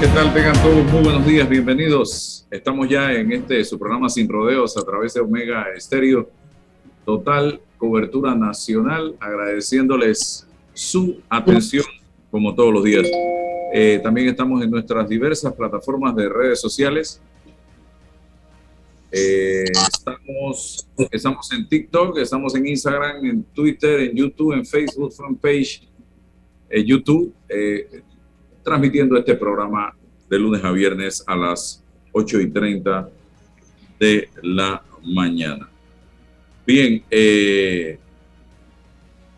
¿Qué tal? Tengan todos muy buenos días, bienvenidos. Estamos ya en este su programa Sin Rodeos a través de Omega Estéreo. Total cobertura nacional, agradeciéndoles su atención como todos los días. Eh, también estamos en nuestras diversas plataformas de redes sociales. Eh, estamos, estamos en TikTok, estamos en Instagram, en Twitter, en YouTube, en Facebook, fanpage, en YouTube. Transmitiendo este programa de lunes a viernes a las 8 y 30 de la mañana. Bien, eh,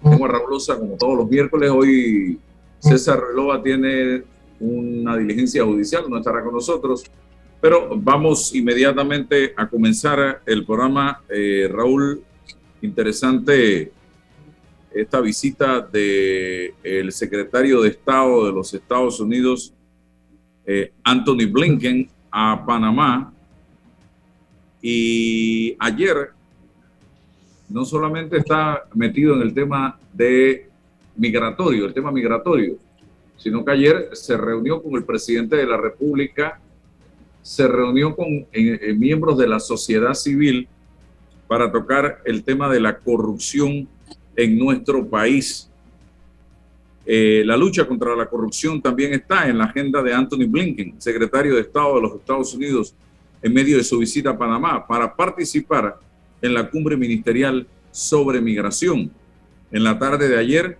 tengo a Rabulosa como todos los miércoles. Hoy César Relova tiene una diligencia judicial, no estará con nosotros, pero vamos inmediatamente a comenzar el programa. Eh, Raúl, interesante esta visita del el secretario de Estado de los Estados Unidos, eh, Anthony Blinken, a Panamá. Y ayer no solamente está metido en el tema de migratorio, el tema migratorio, sino que ayer se reunió con el presidente de la República, se reunió con miembros de la sociedad civil para tocar el tema de la corrupción en nuestro país. Eh, la lucha contra la corrupción también está en la agenda de Anthony Blinken, secretario de Estado de los Estados Unidos, en medio de su visita a Panamá, para participar en la cumbre ministerial sobre migración. En la tarde de ayer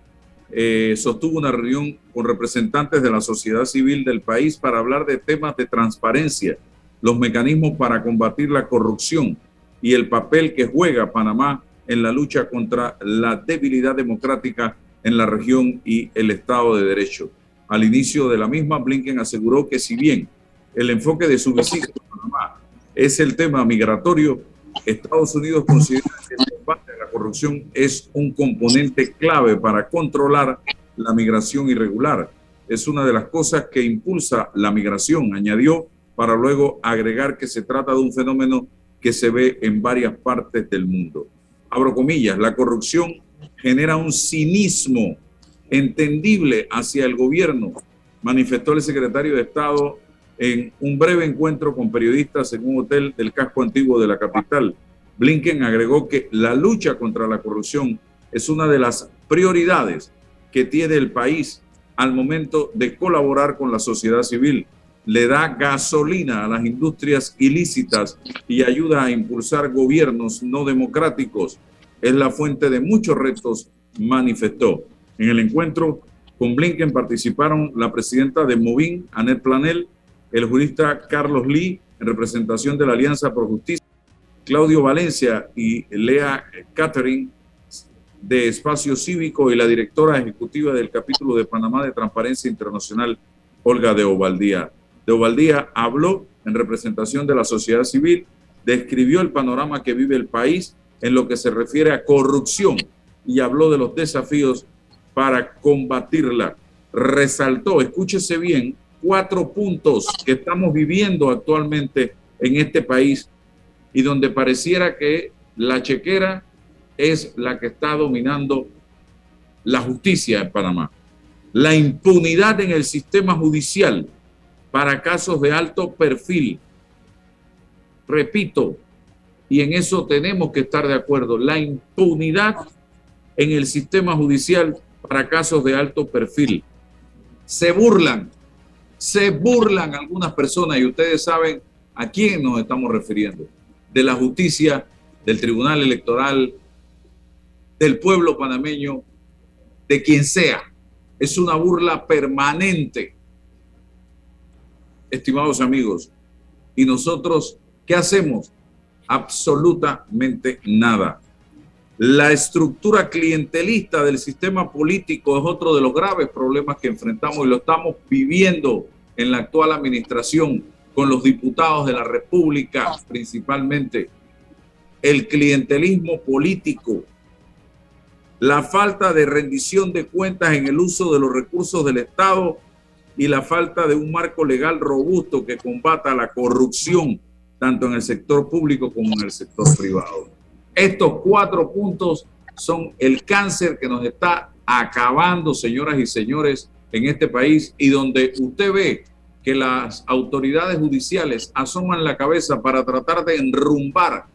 eh, sostuvo una reunión con representantes de la sociedad civil del país para hablar de temas de transparencia, los mecanismos para combatir la corrupción y el papel que juega Panamá en la lucha contra la debilidad democrática en la región y el Estado de Derecho. Al inicio de la misma, Blinken aseguró que si bien el enfoque de su visita a Panamá es el tema migratorio, Estados Unidos considera que el combate a la corrupción es un componente clave para controlar la migración irregular. Es una de las cosas que impulsa la migración, añadió, para luego agregar que se trata de un fenómeno que se ve en varias partes del mundo abro comillas, la corrupción genera un cinismo entendible hacia el gobierno, manifestó el secretario de Estado en un breve encuentro con periodistas en un hotel del casco antiguo de la capital. Blinken agregó que la lucha contra la corrupción es una de las prioridades que tiene el país al momento de colaborar con la sociedad civil. Le da gasolina a las industrias ilícitas y ayuda a impulsar gobiernos no democráticos es la fuente de muchos retos, manifestó. En el encuentro con Blinken participaron la presidenta de Movin, Annette Planel, el jurista Carlos Lee, en representación de la Alianza por Justicia, Claudio Valencia y Lea Catherine de Espacio Cívico y la directora ejecutiva del capítulo de Panamá de Transparencia Internacional, Olga de Ovaldía. De Ovaldía habló en representación de la sociedad civil, describió el panorama que vive el país en lo que se refiere a corrupción y habló de los desafíos para combatirla. Resaltó, escúchese bien, cuatro puntos que estamos viviendo actualmente en este país y donde pareciera que la chequera es la que está dominando la justicia en Panamá. La impunidad en el sistema judicial para casos de alto perfil. Repito, y en eso tenemos que estar de acuerdo. La impunidad en el sistema judicial para casos de alto perfil. Se burlan, se burlan algunas personas y ustedes saben a quién nos estamos refiriendo. De la justicia, del Tribunal Electoral, del pueblo panameño, de quien sea. Es una burla permanente, estimados amigos. Y nosotros, ¿qué hacemos? Absolutamente nada. La estructura clientelista del sistema político es otro de los graves problemas que enfrentamos y lo estamos viviendo en la actual administración con los diputados de la República principalmente. El clientelismo político, la falta de rendición de cuentas en el uso de los recursos del Estado y la falta de un marco legal robusto que combata la corrupción tanto en el sector público como en el sector privado. Estos cuatro puntos son el cáncer que nos está acabando, señoras y señores, en este país y donde usted ve que las autoridades judiciales asoman la cabeza para tratar de enrumbar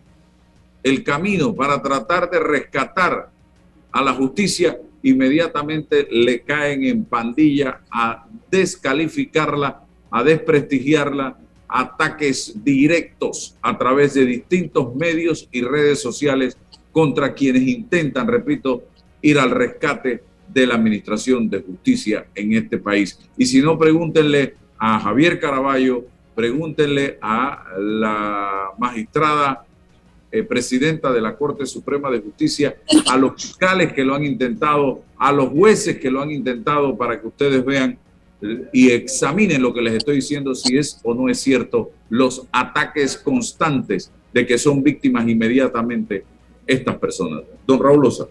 el camino, para tratar de rescatar a la justicia, inmediatamente le caen en pandilla a descalificarla, a desprestigiarla, ataques directos a través de distintos medios y redes sociales contra quienes intentan, repito, ir al rescate de la administración de justicia en este país. Y si no, pregúntenle a Javier Caraballo, pregúntenle a la magistrada eh, presidenta de la Corte Suprema de Justicia, a los fiscales que lo han intentado, a los jueces que lo han intentado para que ustedes vean y examinen lo que les estoy diciendo, si es o no es cierto, los ataques constantes de que son víctimas inmediatamente estas personas. Don Raúl Loza.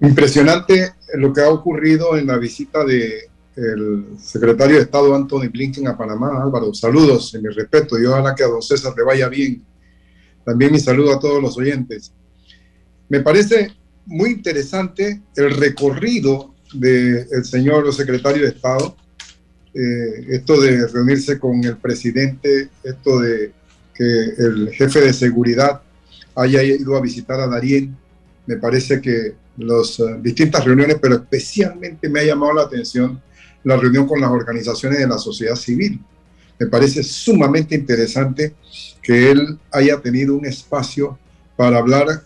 Impresionante lo que ha ocurrido en la visita de el secretario de Estado Anthony Blinken a Panamá. Álvaro, saludos en mi respeto y ojalá que a don César le vaya bien. También mi saludo a todos los oyentes. Me parece muy interesante el recorrido del señor secretario de Estado, eh, esto de reunirse con el presidente, esto de que el jefe de seguridad haya ido a visitar a Darien, me parece que las eh, distintas reuniones, pero especialmente me ha llamado la atención la reunión con las organizaciones de la sociedad civil. Me parece sumamente interesante que él haya tenido un espacio para hablar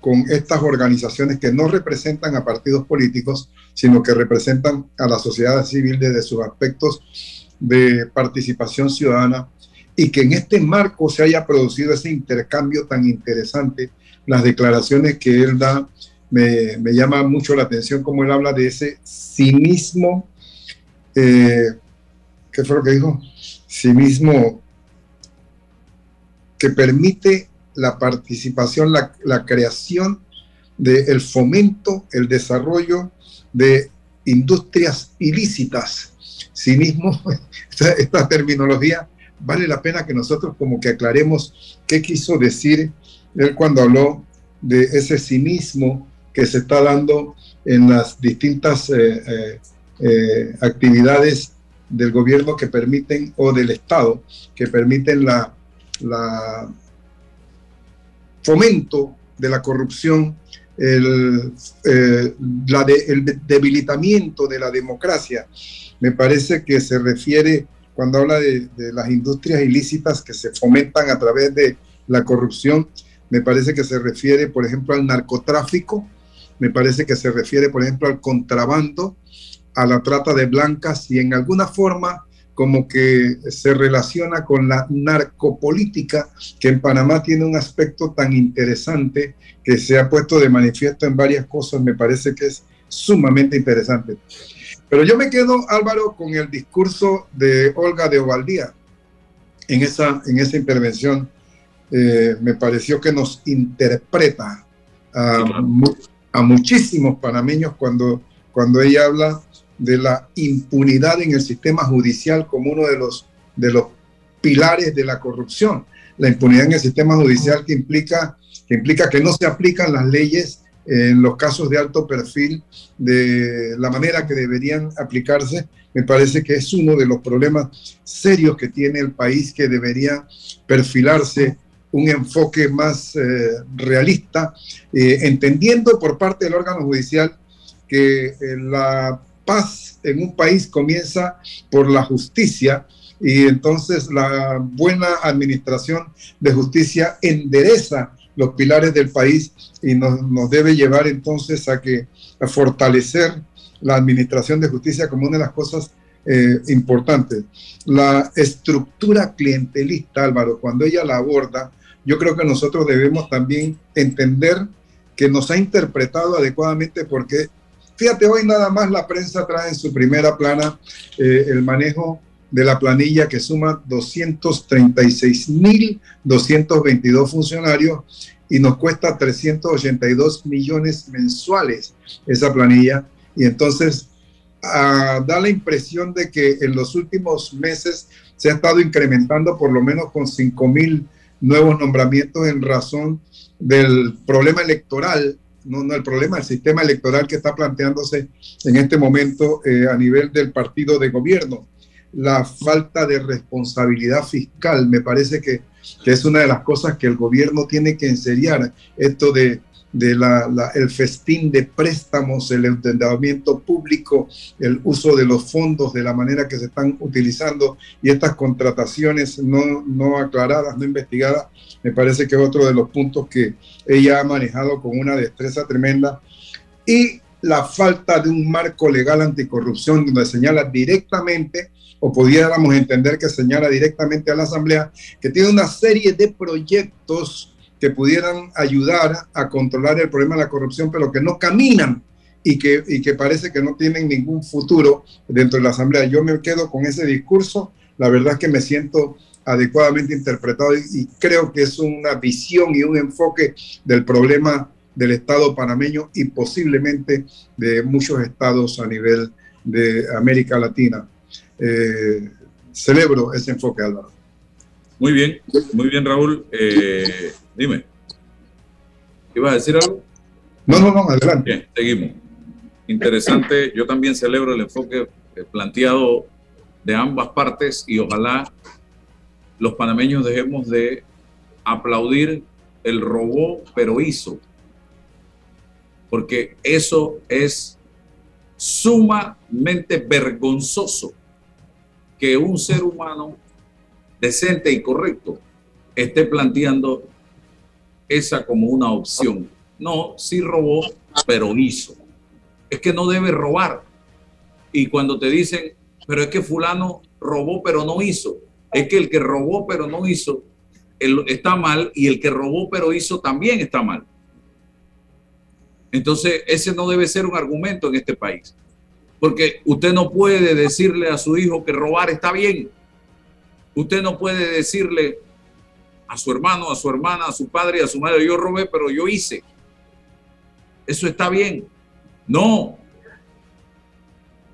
con estas organizaciones que no representan a partidos políticos, sino que representan a la sociedad civil desde sus aspectos de participación ciudadana y que en este marco se haya producido ese intercambio tan interesante, las declaraciones que él da, me, me llama mucho la atención como él habla de ese cinismo, eh, ¿qué fue lo que dijo? Cinismo que permite la participación, la, creación del fomento, el desarrollo de industrias ilícitas. Cinismo, esta, esta terminología, vale la pena que nosotros como que aclaremos qué quiso decir él cuando habló de ese cinismo que se está dando en las distintas eh, eh, eh, actividades del gobierno que permiten, o del Estado, que permiten la, la fomento de la corrupción, el, eh, la el debilitamiento de la democracia. Me parece que se refiere, cuando habla de, las industrias ilícitas que se fomentan a través de la corrupción, me parece que se refiere, por ejemplo, al narcotráfico, me parece que se refiere, por ejemplo, al contrabando, a la trata de blancas y en alguna forma como que se relaciona con la narcopolítica, que en Panamá tiene un aspecto tan interesante que se ha puesto de manifiesto en varias cosas, me parece que es sumamente interesante. Pero yo me quedo, Álvaro, con el discurso de Olga de Ovaldía en esa, en esa intervención. Eh, me pareció que nos interpreta a, a muchísimos panameños cuando, cuando ella habla de la impunidad en el sistema judicial como uno de los, de los pilares de la corrupción. La impunidad en el sistema judicial que implica, que implica que no se aplican las leyes en los casos de alto perfil de la manera que deberían aplicarse, me parece que es uno de los problemas serios que tiene el país que debería perfilarse un enfoque más eh, realista, eh, entendiendo por parte del órgano judicial que eh, la paz en un país comienza por la justicia y entonces la buena administración de justicia endereza los pilares del país y nos, debe llevar entonces a que fortalecer la administración de justicia como una de las cosas eh, importantes. La estructura clientelista, Álvaro, cuando ella la aborda, yo creo que nosotros debemos también entender que nos ha interpretado adecuadamente porque, fíjate, hoy nada más la prensa trae en su primera plana eh, el manejo de la planilla que suma 236.222 funcionarios y nos cuesta 382 millones mensuales esa planilla. Y entonces da la impresión de que en los últimos meses se ha estado incrementando por lo menos con 5 mil nuevos nombramientos en razón del problema electoral, no, no el problema, el sistema electoral que está planteándose en este momento eh, a nivel del partido de gobierno. La falta de responsabilidad fiscal me parece que, que es una de las cosas que el gobierno tiene que enseriar, esto de de la, el festín de préstamos, el endeudamiento público, el uso de los fondos de la manera que se están utilizando y estas contrataciones no, no aclaradas, no investigadas, me parece que es otro de los puntos que ella ha manejado con una destreza tremenda. Y la falta de un marco legal anticorrupción donde señala directamente, o pudiéramos entender que señala directamente a la Asamblea, que tiene una serie de proyectos que pudieran ayudar a controlar el problema de la corrupción, pero que no caminan y que, y que parece que no tienen ningún futuro dentro de la Asamblea. Yo me quedo con ese discurso, la verdad es que me siento adecuadamente interpretado y, y creo que es una visión y un enfoque del problema del Estado panameño y posiblemente de muchos estados a nivel de América Latina. Eh, celebro ese enfoque, Álvaro. Muy bien, muy bien, Raúl. Eh, dime. ¿Ibas a decir algo? No, no, no, adelante. Bien, seguimos. Interesante. Yo también celebro el enfoque eh, planteado de ambas partes y ojalá los panameños dejemos de aplaudir el robó, pero hizo. Porque eso es sumamente vergonzoso que un ser humano decente y correcto esté planteando esa como una opción. No, sí robó, pero hizo. Es que no debe robar. Y cuando te dicen, pero es que fulano robó, pero no hizo, es que el que robó, pero no hizo, está mal y el que robó, pero hizo también está mal. Entonces, ese no debe ser un argumento en este país. Porque usted no puede decirle a su hijo que robar está bien Usted no puede decirle a su hermano, a su hermana, a su padre a su madre, yo robé, pero yo hice. Eso está bien. No.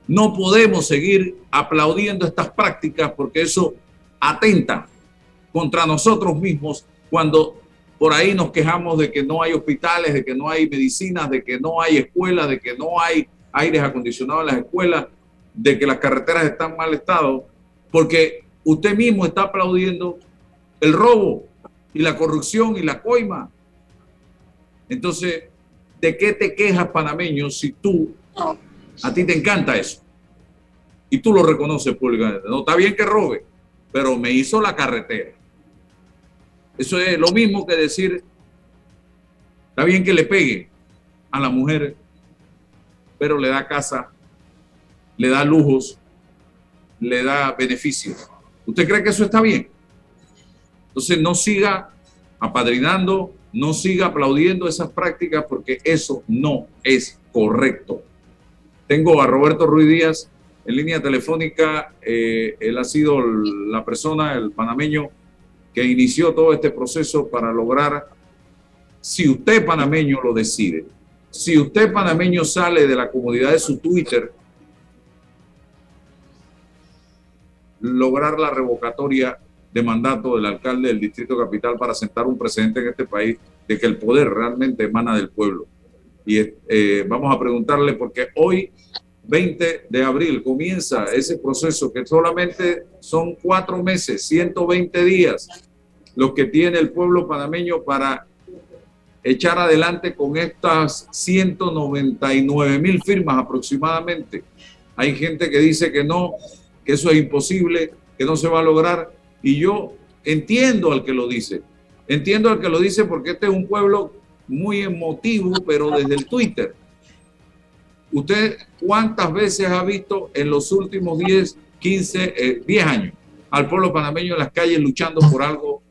No podemos seguir aplaudiendo estas prácticas porque eso atenta contra nosotros mismos cuando por ahí nos quejamos de que no hay hospitales, de que no hay medicinas, de que no hay escuelas, de que no hay aires acondicionados en las escuelas, de que las carreteras están en mal estado, porque usted mismo está aplaudiendo el robo y la corrupción y la coima. Entonces, ¿de qué te quejas, panameño, si tú, a ti te encanta eso? Y tú lo reconoces públicamente. No, está bien que robe, pero me hizo la carretera. Eso es lo mismo que decir, está bien que le pegue a la mujer, pero le da casa, le da lujos, le da beneficios. ¿Usted cree que eso está bien? Entonces no siga apadrinando, no siga aplaudiendo esas prácticas porque eso no es correcto. Tengo a Roberto Ruiz Díaz en línea telefónica. Eh, él ha sido la persona, el panameño, que inició todo este proceso para lograr, si usted panameño lo decide, si usted panameño sale de la comodidad de su Twitter lograr la revocatoria de mandato del alcalde del Distrito Capital para sentar un precedente en este país de que el poder realmente emana del pueblo. Y eh, vamos a preguntarle, porque hoy, 20 de abril, comienza ese proceso que solamente son cuatro meses, 120 días, los que tiene el pueblo panameño para echar adelante con estas 199 mil firmas aproximadamente. Hay gente que dice que no, que eso es imposible, que no se va a lograr. Y yo entiendo al que lo dice. Entiendo al que lo dice porque este es un pueblo muy emotivo, pero desde el Twitter. ¿Usted cuántas veces ha visto en los últimos 10, 15, 10 años al pueblo panameño en las calles luchando por algo?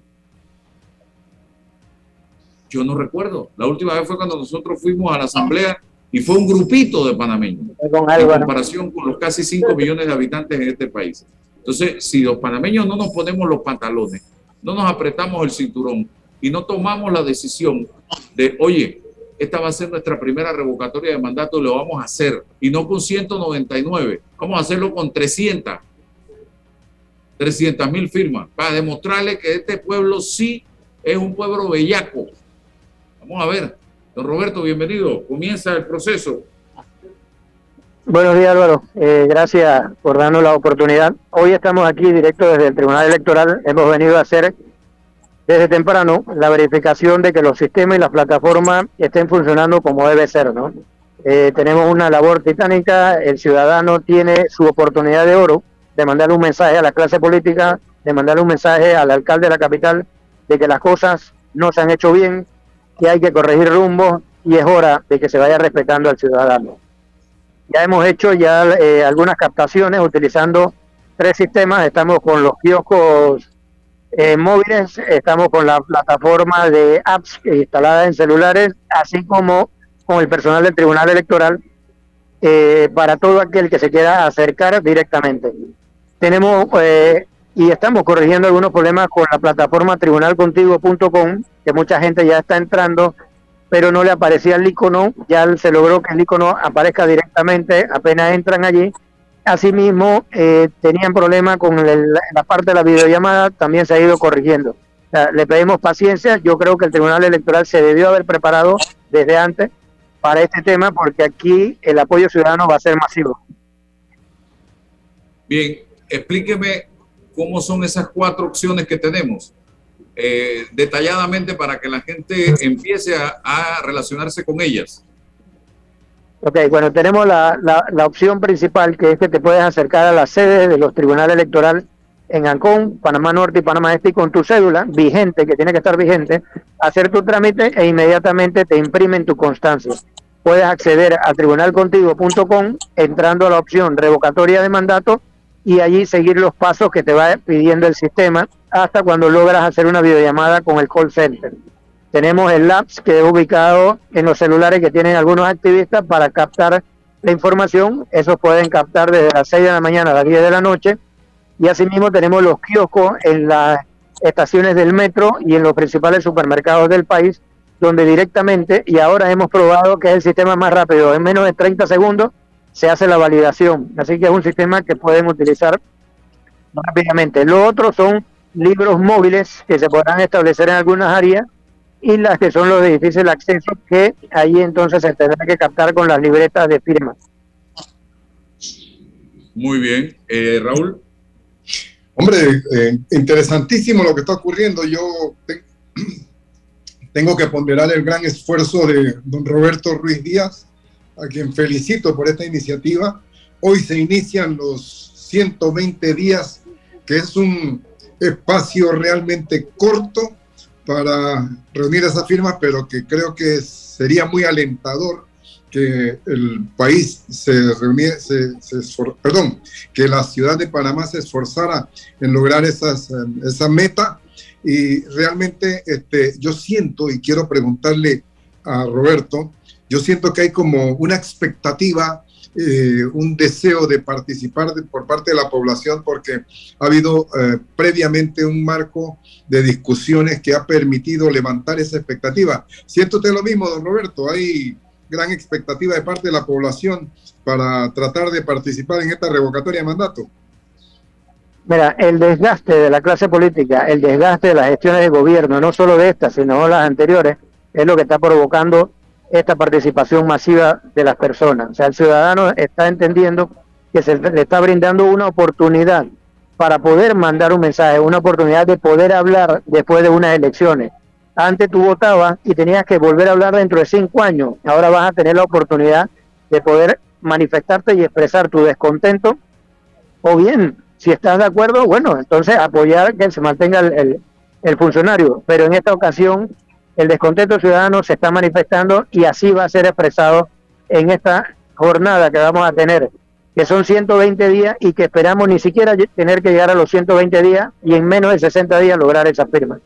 Yo no recuerdo. La última vez fue cuando nosotros fuimos a la asamblea y fue un grupito de panameños en comparación con los casi 5 millones de habitantes en este país. Entonces, si los panameños no nos ponemos los pantalones, no nos apretamos el cinturón y no tomamos la decisión de, oye, esta va a ser nuestra primera revocatoria de mandato, lo vamos a hacer, y no con 199, vamos a hacerlo con 300, 300 mil firmas, para demostrarle que este pueblo sí es un pueblo bellaco. Vamos a ver, don Roberto, bienvenido, comienza el proceso. Buenos días, Álvaro. Eh, gracias por darnos la oportunidad. Hoy estamos aquí directo desde el Tribunal Electoral. Hemos venido a hacer desde temprano la verificación de que los sistemas y las plataformas estén funcionando como debe ser, ¿no? Eh, tenemos una labor titánica. El ciudadano tiene su oportunidad de oro de mandar un mensaje a la clase política, de mandar un mensaje al alcalde de la capital de que las cosas no se han hecho bien, que hay que corregir rumbo y es hora de que se vaya respetando al ciudadano. Ya hemos hecho ya eh, algunas captaciones utilizando tres sistemas. Estamos con los kioscos eh, móviles, estamos con la plataforma de apps instalada en celulares, así como con el personal del Tribunal Electoral eh, para todo aquel que se quiera acercar directamente. Tenemos y estamos corrigiendo algunos problemas con la plataforma tribunalcontigo.com, que mucha gente ya está entrando pero no le aparecía el icono, ya se logró que el icono aparezca directamente apenas entran allí. Asimismo, eh, tenían problemas con la parte de la videollamada, también se ha ido corrigiendo. le pedimos paciencia, yo creo que el Tribunal Electoral se debió haber preparado desde antes para este tema, porque aquí el apoyo ciudadano va a ser masivo. Bien, explíqueme cómo son esas cuatro opciones que tenemos. Eh, detalladamente para que la gente empiece a, relacionarse con ellas. Ok, bueno, tenemos la, la, opción principal que es que te puedes acercar a la sede de los tribunales electorales en Ancón, Panamá Norte y Panamá Este con tu cédula vigente, que tiene que estar vigente, hacer tu trámite e inmediatamente te imprimen tu constancia. Puedes acceder a tribunalcontigo.com entrando a la opción revocatoria de mandato y allí seguir los pasos que te va pidiendo el sistema hasta cuando logras hacer una videollamada con el call center. Tenemos el Labs que es ubicado en los celulares que tienen algunos activistas para captar la información. Esos pueden captar desde las 6 de la mañana a las 10 de la noche. Y asimismo tenemos los kioscos en las estaciones del metro y en los principales supermercados del país, donde directamente, y ahora hemos probado que es el sistema más rápido, en menos de 30 segundos se hace la validación. Así que es un sistema que pueden utilizar rápidamente. Lo otro son libros móviles que se podrán establecer en algunas áreas y las que son los de difícil acceso que ahí entonces se tendrá que captar con las libretas de firma. Muy bien. Eh, Raúl. Hombre, eh, interesantísimo lo que está ocurriendo. Yo tengo que ponderar el gran esfuerzo de don Roberto Ruiz Díaz, a quien felicito por esta iniciativa. Hoy se inician los 120 días, que es un espacio realmente corto para reunir esas firmas, pero que creo que sería muy alentador que el país se reuniera, perdón, que la ciudad de Panamá se esforzara en lograr esas, esa meta. Y realmente este, yo siento, y quiero preguntarle a Roberto, yo siento que hay como una expectativa eh, un deseo de participar por parte de la población porque ha habido eh, previamente un marco de discusiones que ha permitido levantar esa expectativa. ¿Siente usted lo mismo, don Roberto? ¿Hay gran expectativa de parte de la población para tratar de participar en esta revocatoria de mandato? Mira, el desgaste de la clase política, el desgaste de las gestiones de gobierno, no solo de estas, sino las anteriores, es lo que está provocando esta participación masiva de las personas. O sea, el ciudadano está entendiendo que se le está brindando una oportunidad para poder mandar un mensaje, una oportunidad de poder hablar después de unas elecciones. Antes tú votabas y tenías que volver a hablar dentro de cinco años. Ahora vas a tener la oportunidad de poder manifestarte y expresar tu descontento. O bien, si estás de acuerdo, bueno, entonces apoyar que se mantenga el, el funcionario. Pero en esta ocasión el descontento ciudadano se está manifestando y así va a ser expresado en esta jornada que vamos a tener que son 120 días y que esperamos ni siquiera tener que llegar a los 120 días y en menos de 60 días lograr esa firma.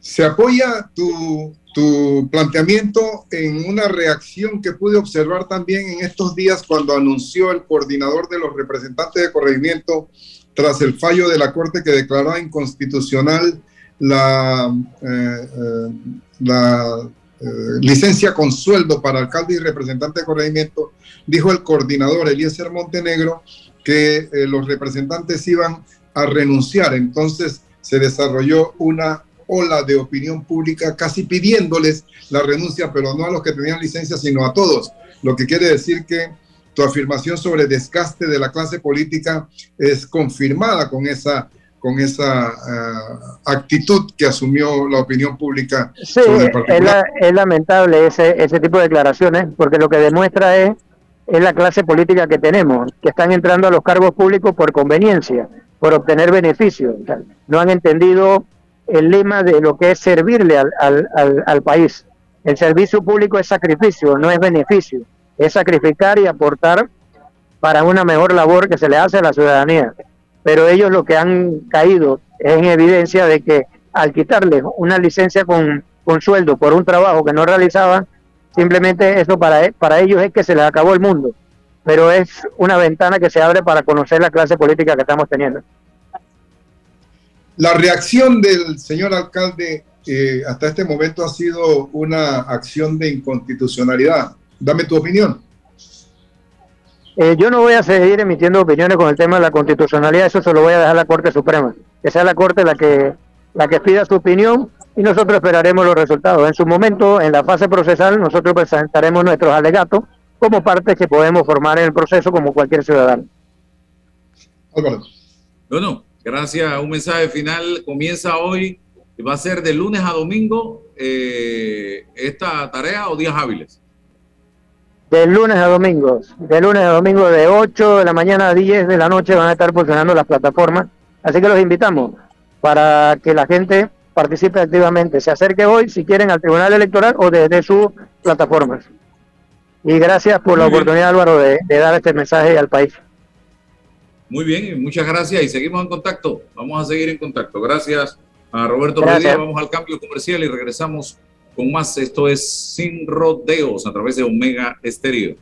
Se apoya tu, tu planteamiento en una reacción que pude observar también en estos días cuando anunció el coordinador de los representantes de corregimiento tras el fallo de la Corte que declaró inconstitucional la, eh, eh, eh, licencia con sueldo para alcalde y representante de corregimiento, dijo el coordinador Eliezer Montenegro que los representantes iban a renunciar. Entonces se desarrolló una ola de opinión pública casi pidiéndoles la renuncia, pero no a los que tenían licencia, sino a todos. Lo que quiere decir que tu afirmación sobre desgaste de la clase política es confirmada con esa con esa eh, actitud que asumió la opinión pública. Sí, es, lamentable ese, ese tipo de declaraciones, porque lo que demuestra es, es la clase política que tenemos, que están entrando a los cargos públicos por conveniencia, por obtener beneficios. no han entendido el lema de lo que es servirle al, al, al país. El servicio público es sacrificio, no es beneficio. Es sacrificar y aportar para una mejor labor que se le hace a la ciudadanía pero ellos lo que han caído es en evidencia de que al quitarles una licencia con, con sueldo por un trabajo que no realizaban, simplemente eso para, para ellos es que se les acabó el mundo, pero es una ventana que se abre para conocer la clase política que estamos teniendo. La reacción del señor alcalde eh, hasta este momento ha sido una acción de inconstitucionalidad. Dame tu opinión. Eh, yo no voy a seguir emitiendo opiniones con el tema de la constitucionalidad, eso se lo voy a dejar a la Corte Suprema, que sea la Corte la que, la que pida su opinión y nosotros esperaremos los resultados. En su momento, en la fase procesal, nosotros presentaremos nuestros alegatos como parte que podemos formar en el proceso como cualquier ciudadano. Bueno, gracias. Un mensaje final comienza hoy y va a ser de lunes a domingo eh, esta tarea o días hábiles de lunes a domingo, de lunes a domingo de 8 de la mañana a 10 de la noche van a estar funcionando las plataformas. Así que los invitamos para que la gente participe activamente, se acerque hoy si quieren al Tribunal Electoral o desde sus plataformas. Y gracias por la oportunidad, Álvaro, de, dar este mensaje al país. Muy bien, muchas gracias y seguimos en contacto. Vamos a seguir en contacto. Gracias a Roberto Rodríguez. Vamos al cambio comercial y regresamos con más. Esto es Sin Rodeos a través de Omega Estéreo.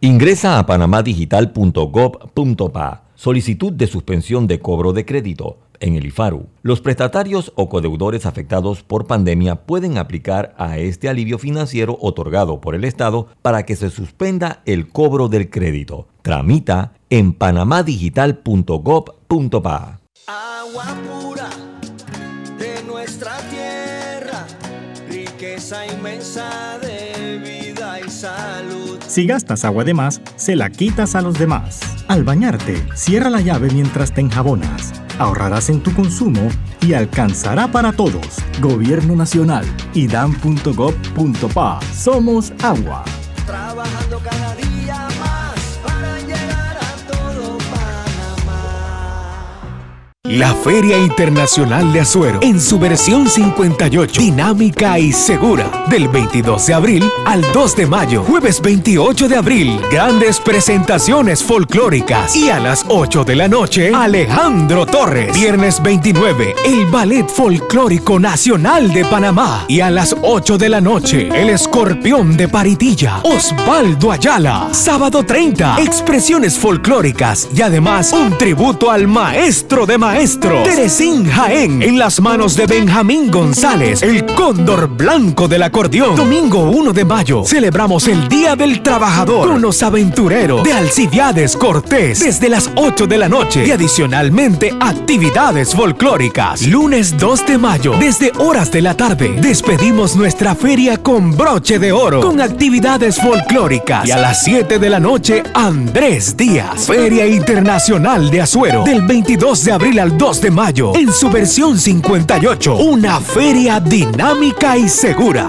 Ingresa a panamadigital.gov.pa. Solicitud de suspensión de cobro de crédito en el IFARU. Los prestatarios o codeudores afectados por pandemia pueden aplicar a este alivio financiero otorgado por el Estado para que se suspenda el cobro del crédito. Tramita en panamadigital.gov.pa. Agua pura de nuestra tierra riqueza inmensa de vida y salud. Si gastas agua de más, se la quitas a los demás. Al bañarte, cierra la llave mientras te enjabonas. Ahorrarás en tu consumo y alcanzará para todos. Gobierno Nacional y dan.gov.pa. Somos agua. Trabajando cada día La Feria Internacional de Azuero, en su versión 58, dinámica y segura, del 22 de abril al 2 de mayo, jueves 28 de abril, grandes presentaciones folclóricas y a las 8 de la noche, Alejandro Torres. Viernes 29, el Ballet Folclórico Nacional de Panamá y a las 8 de la noche, el Escorpión de Paritilla, Osvaldo Ayala. Sábado 30, expresiones folclóricas y además un tributo al maestro de maestros maestro. Teresín Jaén, en las manos de Benjamín González, el cóndor blanco del acordeón. Domingo 1 de mayo, celebramos el Día del Trabajador con los aventureros de Alcibiades Cortés desde las 8 de la noche y adicionalmente actividades folclóricas. Lunes 2 de mayo, desde horas de la tarde, despedimos nuestra feria con broche de oro, con actividades folclóricas. Y a las 7 de la noche, Andrés Díaz, Feria Internacional de Azuero, del 22 de abril al 2 de mayo, en su versión 58, una feria dinámica y segura.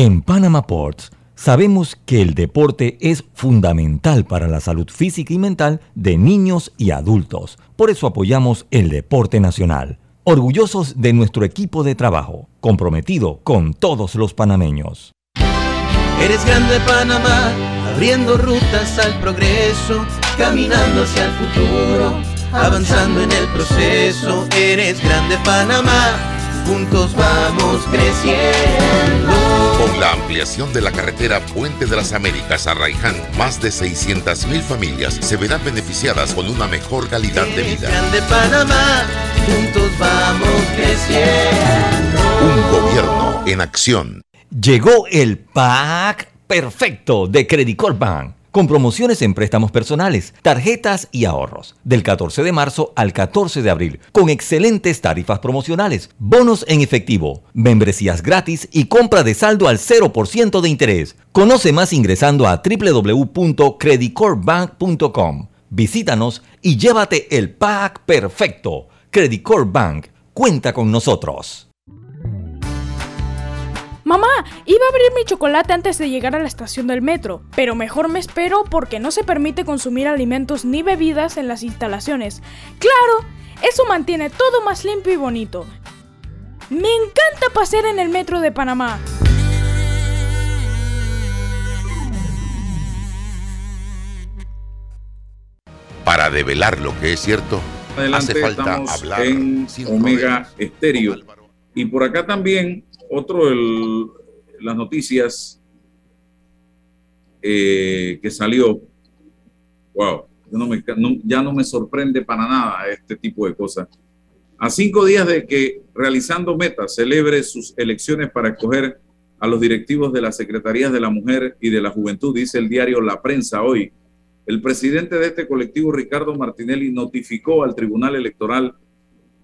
En Panama Ports sabemos que el deporte es fundamental para la salud física y mental de niños y adultos. Por eso apoyamos el deporte nacional. Orgullosos de nuestro equipo de trabajo, comprometido con todos los panameños. Eres grande Panamá, abriendo rutas al progreso, caminando hacia el futuro, avanzando en el proceso. Eres grande Panamá, juntos vamos creciendo. Con la ampliación de la carretera Puente de las Américas a Raiján, más de 600.000 familias se verán beneficiadas con una mejor calidad de vida. grande Panamá, juntos vamos creciendo. Un gobierno en acción. Llegó el pack perfecto de Credit Corp Bank. Con promociones en préstamos personales, tarjetas y ahorros. Del 14 de marzo al 14 de abril. Con excelentes tarifas promocionales, bonos en efectivo, membresías gratis y compra de saldo al 0% de interés. Conoce más ingresando a www.creditcorpbank.com. Visítanos y llévate el pack perfecto. Credit Bank. Cuenta con nosotros. Mamá, iba a abrir mi chocolate antes de llegar a la estación del metro, pero mejor me espero porque no se permite consumir alimentos ni bebidas en las instalaciones. Claro, eso mantiene todo más limpio y bonito. Me encanta pasear en el metro de Panamá. Para develar lo que es cierto, Adelante, hace falta estamos hablar en Omega. Estéreo. Y por acá también, otro de las noticias eh, que salió. Wow, no, me, no- ya no me sorprende para nada este tipo de cosas. A cinco días de que Realizando Meta celebre sus elecciones para escoger a los directivos de las Secretarías de la Mujer y de la Juventud, dice el diario La Prensa hoy, el presidente de este colectivo, Ricardo Martinelli, notificó al Tribunal Electoral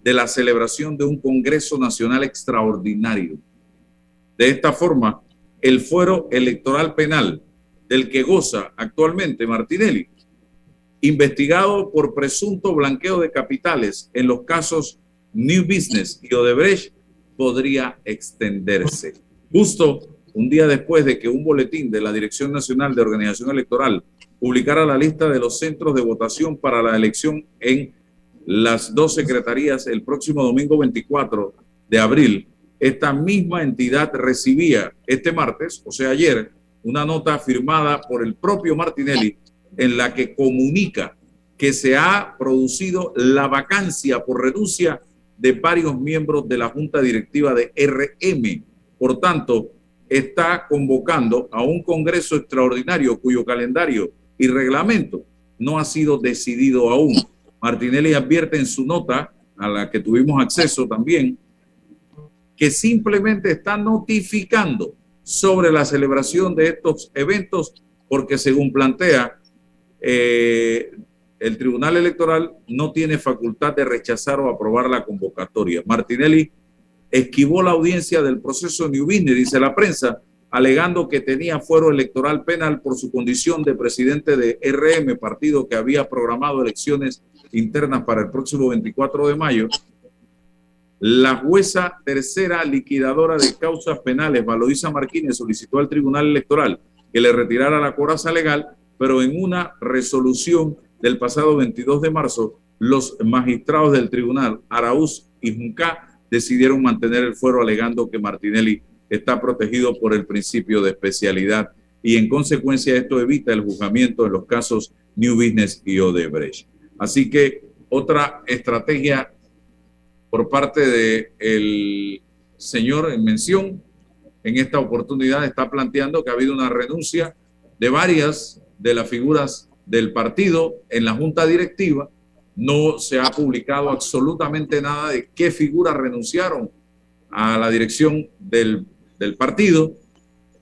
de la celebración de un Congreso Nacional extraordinario. De esta forma, el fuero electoral penal del que goza actualmente Martinelli, investigado por presunto blanqueo de capitales en los casos New Business y Odebrecht, podría extenderse. Justo un día después de que un boletín de la Dirección Nacional de Organización Electoral publicara la lista de los centros de votación para la elección en las dos secretarías el próximo domingo 24 de abril, esta misma entidad recibía este martes, o sea, ayer, una nota firmada por el propio Martinelli en la que comunica que se ha producido la vacancia por renuncia de varios miembros de la Junta Directiva de RM. Por tanto, está convocando a un Congreso extraordinario cuyo calendario y reglamento no ha sido decidido aún. Martinelli advierte en su nota, a la que tuvimos acceso también, que simplemente está notificando sobre la celebración de estos eventos porque según plantea, eh, el Tribunal Electoral no tiene facultad de rechazar o aprobar la convocatoria. Martinelli esquivó la audiencia del proceso New Business, dice la prensa, alegando que tenía fuero electoral penal por su condición de presidente de RM, partido que había programado elecciones internas para el próximo 24 de mayo. La jueza tercera liquidadora de causas penales, Valoisa Martínez, solicitó al Tribunal Electoral que le retirara la coraza legal, pero en una resolución del pasado 22 de marzo, los magistrados del tribunal, Araúz y Junca, decidieron mantener el fuero alegando que Martinelli está protegido por el principio de especialidad y en consecuencia esto evita el juzgamiento en los casos New Business y Odebrecht. Así que otra estrategia por parte del el señor en mención en esta oportunidad está planteando que ha habido una renuncia de varias de las figuras del partido en la junta directiva. No se ha publicado absolutamente nada de qué figuras renunciaron a la dirección del, partido.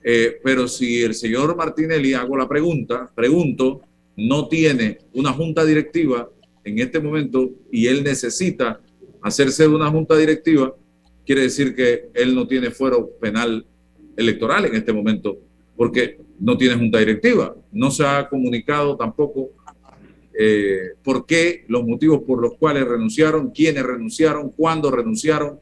Eh, pero si el señor Martinelli, hago la pregunta, pregunto, no tiene una junta directiva en este momento y él necesita hacerse de una junta directiva, quiere decir que él no tiene fuero penal electoral en este momento, porque no tiene junta directiva. No se ha comunicado tampoco eh, por qué, los motivos por los cuales renunciaron, quiénes renunciaron, cuándo renunciaron.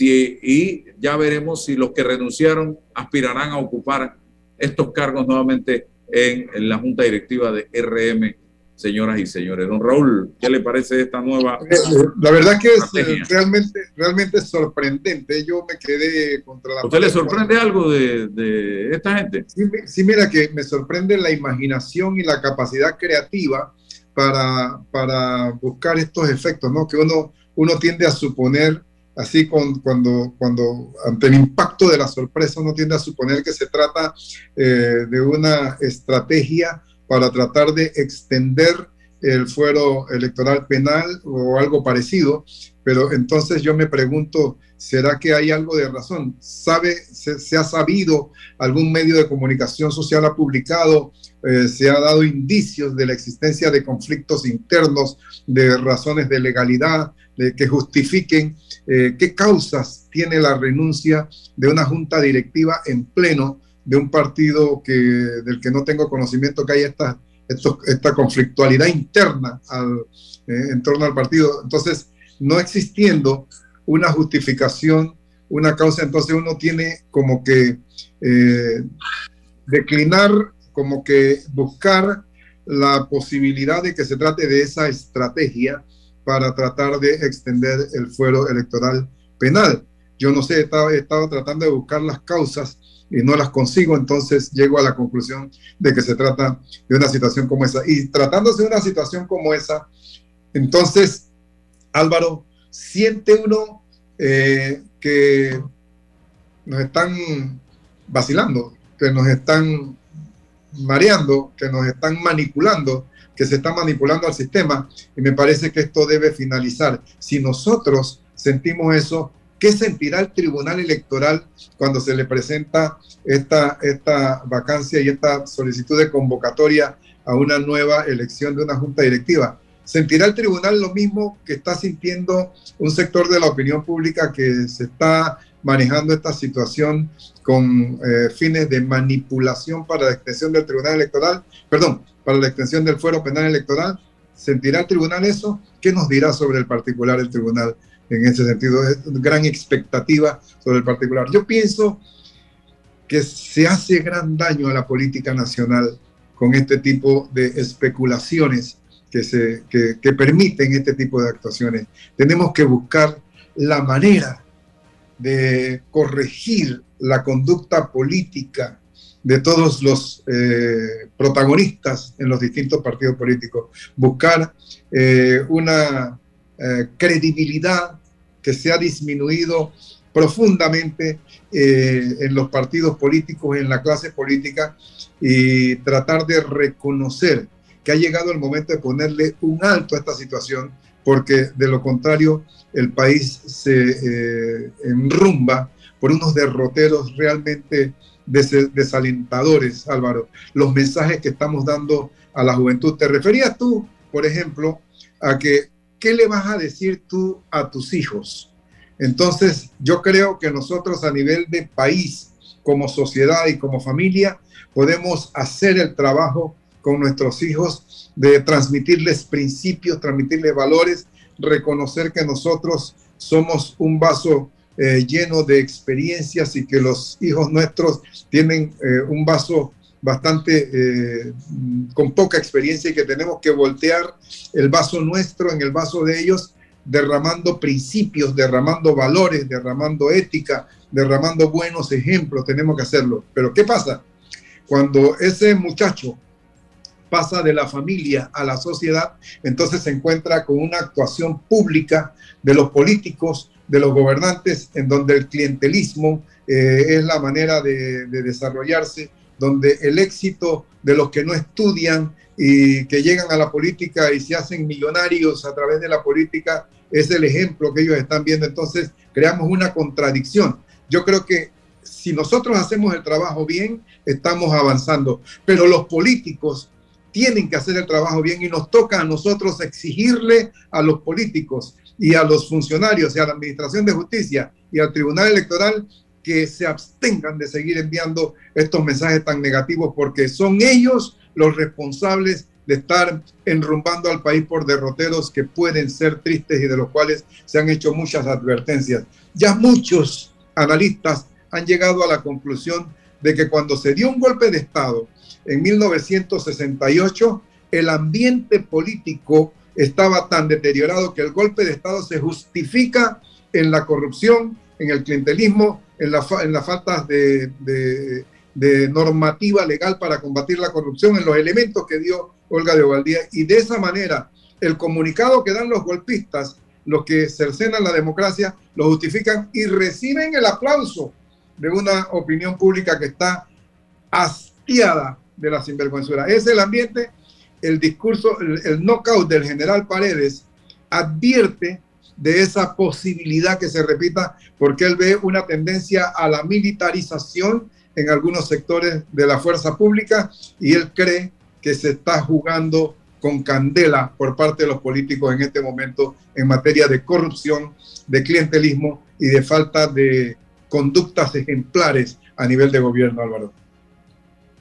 Y ya veremos si los que renunciaron aspirarán a ocupar estos cargos nuevamente en, en la junta directiva de RM señoras y señores. Don Raúl, ¿qué le parece esta nueva? La verdad que es eh, realmente, realmente sorprendente. Yo me quedé contra la... ¿Usted le sorprende algo de, esta gente? Sí, mira que me sorprende la imaginación y la capacidad creativa para, para buscar estos efectos, ¿no? Que uno, uno tiende a suponer así con, cuando, cuando ante el impacto de la sorpresa uno tiende a suponer que se trata eh, de una estrategia para tratar de extender el fuero electoral penal o algo parecido, pero entonces yo me pregunto, ¿será que hay algo de razón? ¿Sabe, se, ha sabido, algún medio de comunicación social ha publicado, eh, se ha dado indicios de la existencia de conflictos internos, de razones de legalidad, de que justifiquen eh, qué causas tiene la renuncia de una junta directiva en pleno de un partido que, del que no tengo conocimiento que hay esta, esta conflictualidad interna eh, en torno al partido. Entonces, no existiendo una justificación, una causa, entonces uno tiene como que eh, declinar, como que buscar la posibilidad de que se trate de esa estrategia para tratar de extender el fuero electoral penal. Yo no sé, he he estado tratando de buscar las causas y no las consigo, entonces llego a la conclusión de que se trata de una situación como esa. Y tratándose de una situación como esa, entonces, Álvaro, siente uno eh, que nos están vacilando, que nos están mareando, que nos están manipulando, que se está manipulando al sistema y me parece que esto debe finalizar. Si nosotros sentimos eso, ¿Qué sentirá el Tribunal Electoral cuando se le presenta esta, esta vacancia y esta solicitud de convocatoria a una nueva elección de una junta directiva? ¿Sentirá el tribunal lo mismo que está sintiendo un sector de la opinión pública que se está manejando esta situación con eh, fines de manipulación para la extensión del tribunal electoral, perdón, para la extensión del fuero penal electoral? ¿Sentirá el tribunal eso? ¿Qué nos dirá sobre el particular el tribunal en ese sentido, es gran expectativa sobre el particular. Yo pienso que se hace gran daño a la política nacional con este tipo de especulaciones que, se, que, permiten este tipo de actuaciones. Tenemos que buscar la manera de corregir la conducta política de todos los eh, protagonistas en los distintos partidos políticos, buscar eh, una eh, credibilidad que se ha disminuido profundamente en los partidos políticos, en la clase política, y tratar de reconocer que ha llegado el momento de ponerle un alto a esta situación, porque de lo contrario el país se enrumba por unos derroteros realmente desalentadores, Álvaro. Los mensajes que estamos dando a la juventud. Te referías tú por ejemplo, a que, ¿qué le vas a decir tú a tus hijos? Entonces, yo creo que nosotros a nivel de país, como sociedad y como familia, podemos hacer el trabajo con nuestros hijos de transmitirles principios, transmitirles valores, reconocer que nosotros somos un vaso eh, lleno de experiencias y que los hijos nuestros tienen eh, un vaso bastante eh, con poca experiencia y que tenemos que voltear el vaso nuestro en el vaso de ellos, derramando principios, derramando valores, derramando ética, derramando buenos ejemplos, tenemos que hacerlo. Pero ¿qué pasa? Cuando ese muchacho pasa de la familia a la sociedad, entonces se encuentra con una actuación pública de los políticos, de los gobernantes, en donde el clientelismo eh, es la manera de, de desarrollarse, donde el éxito de los que no estudian y que llegan a la política y se hacen millonarios a través de la política es el ejemplo que ellos están viendo. Entonces creamos una contradicción. Yo creo que si nosotros hacemos el trabajo bien, estamos avanzando, pero los políticos tienen que hacer el trabajo bien y nos toca a nosotros exigirle a los políticos y a los funcionarios y a la Administración de Justicia y al Tribunal Electoral que se abstengan de seguir enviando estos mensajes tan negativos porque son ellos los responsables de estar enrumbando al país por derroteros que pueden ser tristes y de los cuales se han hecho muchas advertencias. Ya muchos analistas han llegado a la conclusión de que cuando se dio un golpe de Estado en 1968, el ambiente político estaba tan deteriorado que el golpe de Estado se justifica en la corrupción, en el clientelismo, en la, en la falta de, de, de, normativa legal para combatir la corrupción, en los elementos que dio Olga de Ovaldía. Y de esa manera, el comunicado que dan los golpistas, los que cercenan la democracia, lo justifican y reciben el aplauso de una opinión pública que está hastiada de la sinvergüenzura. Es el ambiente, el discurso, el, el knockout del general Paredes advierte de esa posibilidad que se repita, porque él ve una tendencia a la militarización en algunos sectores de la fuerza pública y él cree que se está jugando con candela por parte de los políticos en este momento en materia de corrupción, de clientelismo y de falta de conductas ejemplares a nivel de gobierno, Álvaro.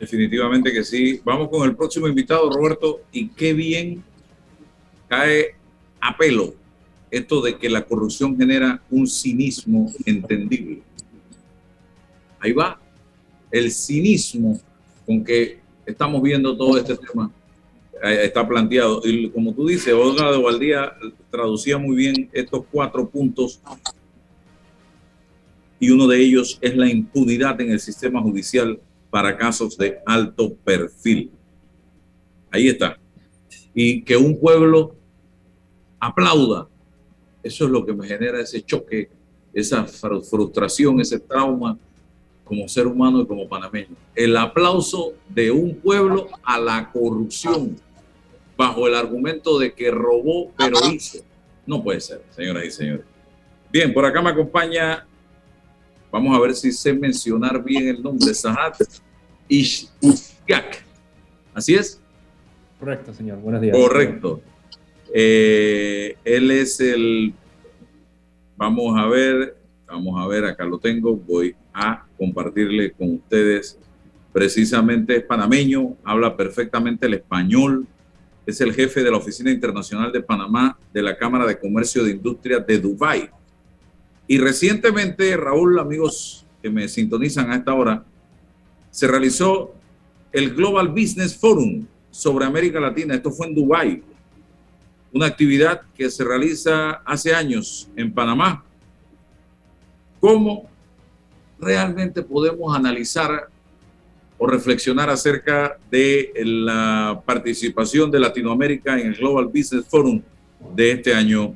Definitivamente que sí. Vamos con el próximo invitado, Roberto, y qué bien cae a pelo esto de que la corrupción genera un cinismo entendible. Ahí va, el cinismo con que estamos viendo todo este tema eh, está planteado. Y como tú dices, Olga de Valdía traducía muy bien estos cuatro puntos y uno de ellos es la impunidad en el sistema judicial para casos de alto perfil. Ahí está. Y que un pueblo aplauda eso es lo que me genera ese choque, esa frustración, ese trauma como ser humano y como panameño. El aplauso de un pueblo a la corrupción bajo el argumento de que robó pero hizo. No puede ser, señoras y señores. Bien, por acá me acompaña, vamos a ver si sé mencionar bien el nombre, Sahat Ishgak. ¿Así es? Correcto, señor. Buenos días. Correcto. Eh, él es el, vamos a ver, vamos a ver, acá lo tengo, voy a compartirle con ustedes. Precisamente es panameño, habla perfectamente el español, es el jefe de la Oficina Internacional de Panamá de la Cámara de Comercio de Industria de Dubái. Y recientemente, Raúl, amigos que me sintonizan a esta hora, se realizó el Global Business Forum sobre América Latina. Esto fue en Dubái una actividad que se realiza hace años en Panamá. ¿Cómo realmente podemos analizar o reflexionar acerca de la participación de Latinoamérica en el Global Business Forum de este año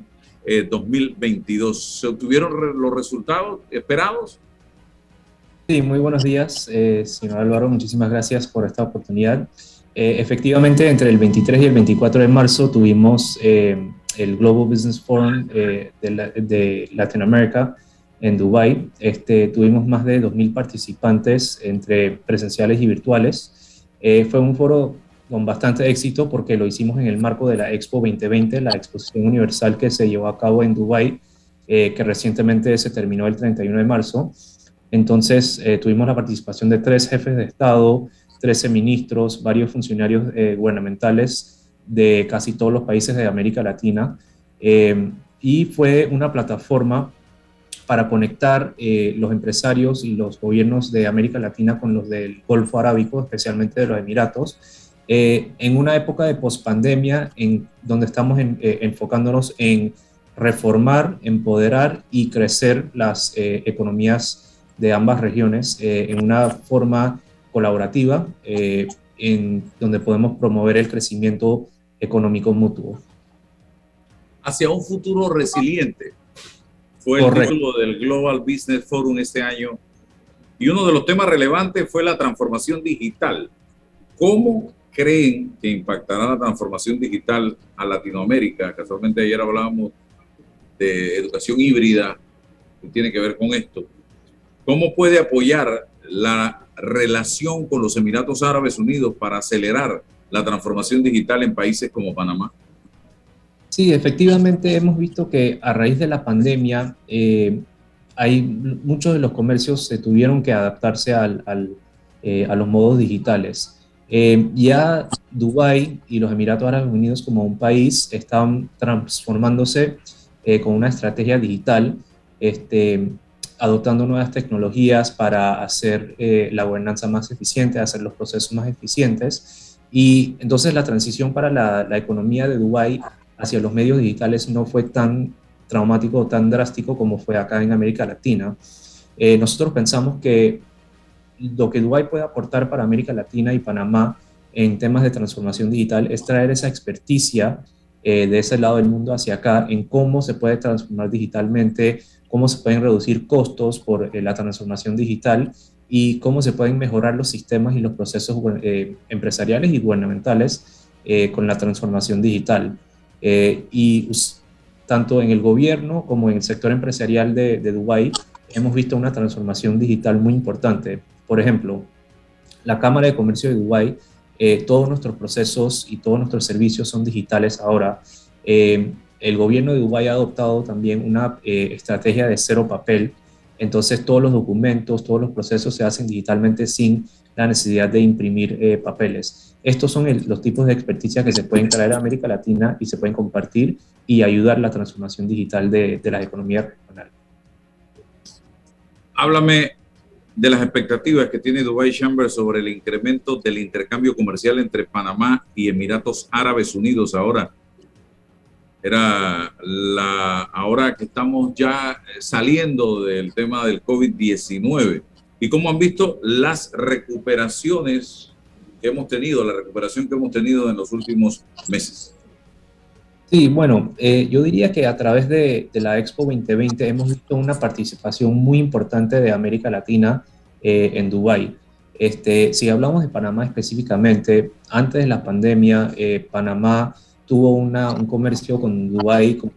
2022? Eh, ¿Se obtuvieron los resultados esperados? Sí, muy buenos días, eh, señor Álvaro. Muchísimas gracias por esta oportunidad. Eh, efectivamente, entre el 23 y el 24 de marzo tuvimos eh, el Global Business Forum eh, de, de, Latinoamérica en Dubái. Este, tuvimos más de 2.000 participantes entre presenciales y virtuales. fue un foro con bastante éxito porque lo hicimos en el marco de la Expo 2020, la exposición universal que se llevó a cabo en Dubái, eh, que recientemente se terminó el 31 de marzo. Entonces eh, tuvimos la participación de tres jefes de Estado, 13 ministros, varios funcionarios eh, gubernamentales de casi todos los países de América Latina. y fue una plataforma para conectar los empresarios y los gobiernos de América Latina con los del Golfo Arábico, especialmente de los Emiratos, eh, en una época de pospandemia en donde estamos eh, enfocándonos en reformar, empoderar y crecer las eh, economías de ambas regiones en una forma colaborativa en donde podemos promover el crecimiento económico mutuo. Hacia un futuro resiliente fue el título del Global Business Forum este año y uno de los temas relevantes fue la transformación digital. ¿Cómo creen que impactará la transformación digital a Latinoamérica? Casualmente ayer hablábamos de educación híbrida, que tiene que ver con esto. ¿Cómo puede apoyar la relación con los Emiratos Árabes Unidos para acelerar la transformación digital en países como Panamá? Sí, efectivamente hemos visto que a raíz de la pandemia eh, hay muchos de los comercios se tuvieron que adaptarse al, eh, a los modos digitales. Eh, ya Dubái y los Emiratos Árabes Unidos como un país están transformándose eh, con una estrategia digital, este, adoptando nuevas tecnologías para hacer eh, la gobernanza más eficiente, hacer los procesos más eficientes. Y entonces la transición para la, la economía de Dubái hacia los medios digitales no fue tan traumático o tan drástico como fue acá en América Latina. nosotros pensamos que lo que Dubái puede aportar para América Latina y Panamá en temas de transformación digital es traer esa experticia eh, de ese lado del mundo hacia acá en cómo se puede transformar digitalmente, cómo se pueden reducir costos por eh, la transformación digital y cómo se pueden mejorar los sistemas y los procesos eh, empresariales y gubernamentales con la transformación digital. y tanto en el gobierno como en el sector empresarial de, de Dubái hemos visto una transformación digital muy importante. Por ejemplo, la Cámara de Comercio de Dubái, eh, todos nuestros procesos y todos nuestros servicios son digitales ahora. Eh, el gobierno de Dubái ha adoptado también una eh, estrategia de cero papel, entonces todos los documentos, todos los procesos se hacen digitalmente sin la necesidad de imprimir papeles. Estos son los tipos de experticia que se pueden traer a América Latina y se pueden compartir y ayudar la transformación digital de, de la economía regional. Háblame de las expectativas que tiene Dubai Chamber sobre el incremento del intercambio comercial entre Panamá y Emiratos Árabes Unidos ahora. Era la ahora que estamos ya saliendo del tema del COVID-19 y cómo han visto las recuperaciones que hemos tenido, la recuperación que hemos tenido en los últimos meses. Sí, bueno, eh, yo diría que a través de, la Expo 2020 hemos visto una participación muy importante de América Latina eh, en Dubái. Este, si hablamos de Panamá específicamente, antes de la pandemia, eh, Panamá tuvo un comercio con Dubái con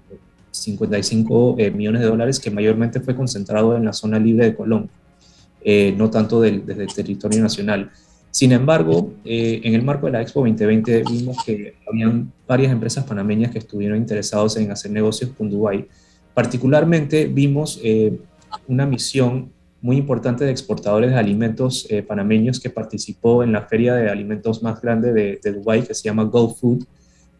55 millones de dólares que mayormente fue concentrado en la zona libre de Colón, no tanto desde el territorio nacional. Sin embargo, eh, en el marco de la Expo 2020 vimos que habían varias empresas panameñas que estuvieron interesados en hacer negocios con Dubái. Particularmente vimos eh, una misión muy importante de exportadores de alimentos eh, panameños que participó en la feria de alimentos más grande de, de Dubái, que se llama Go Food,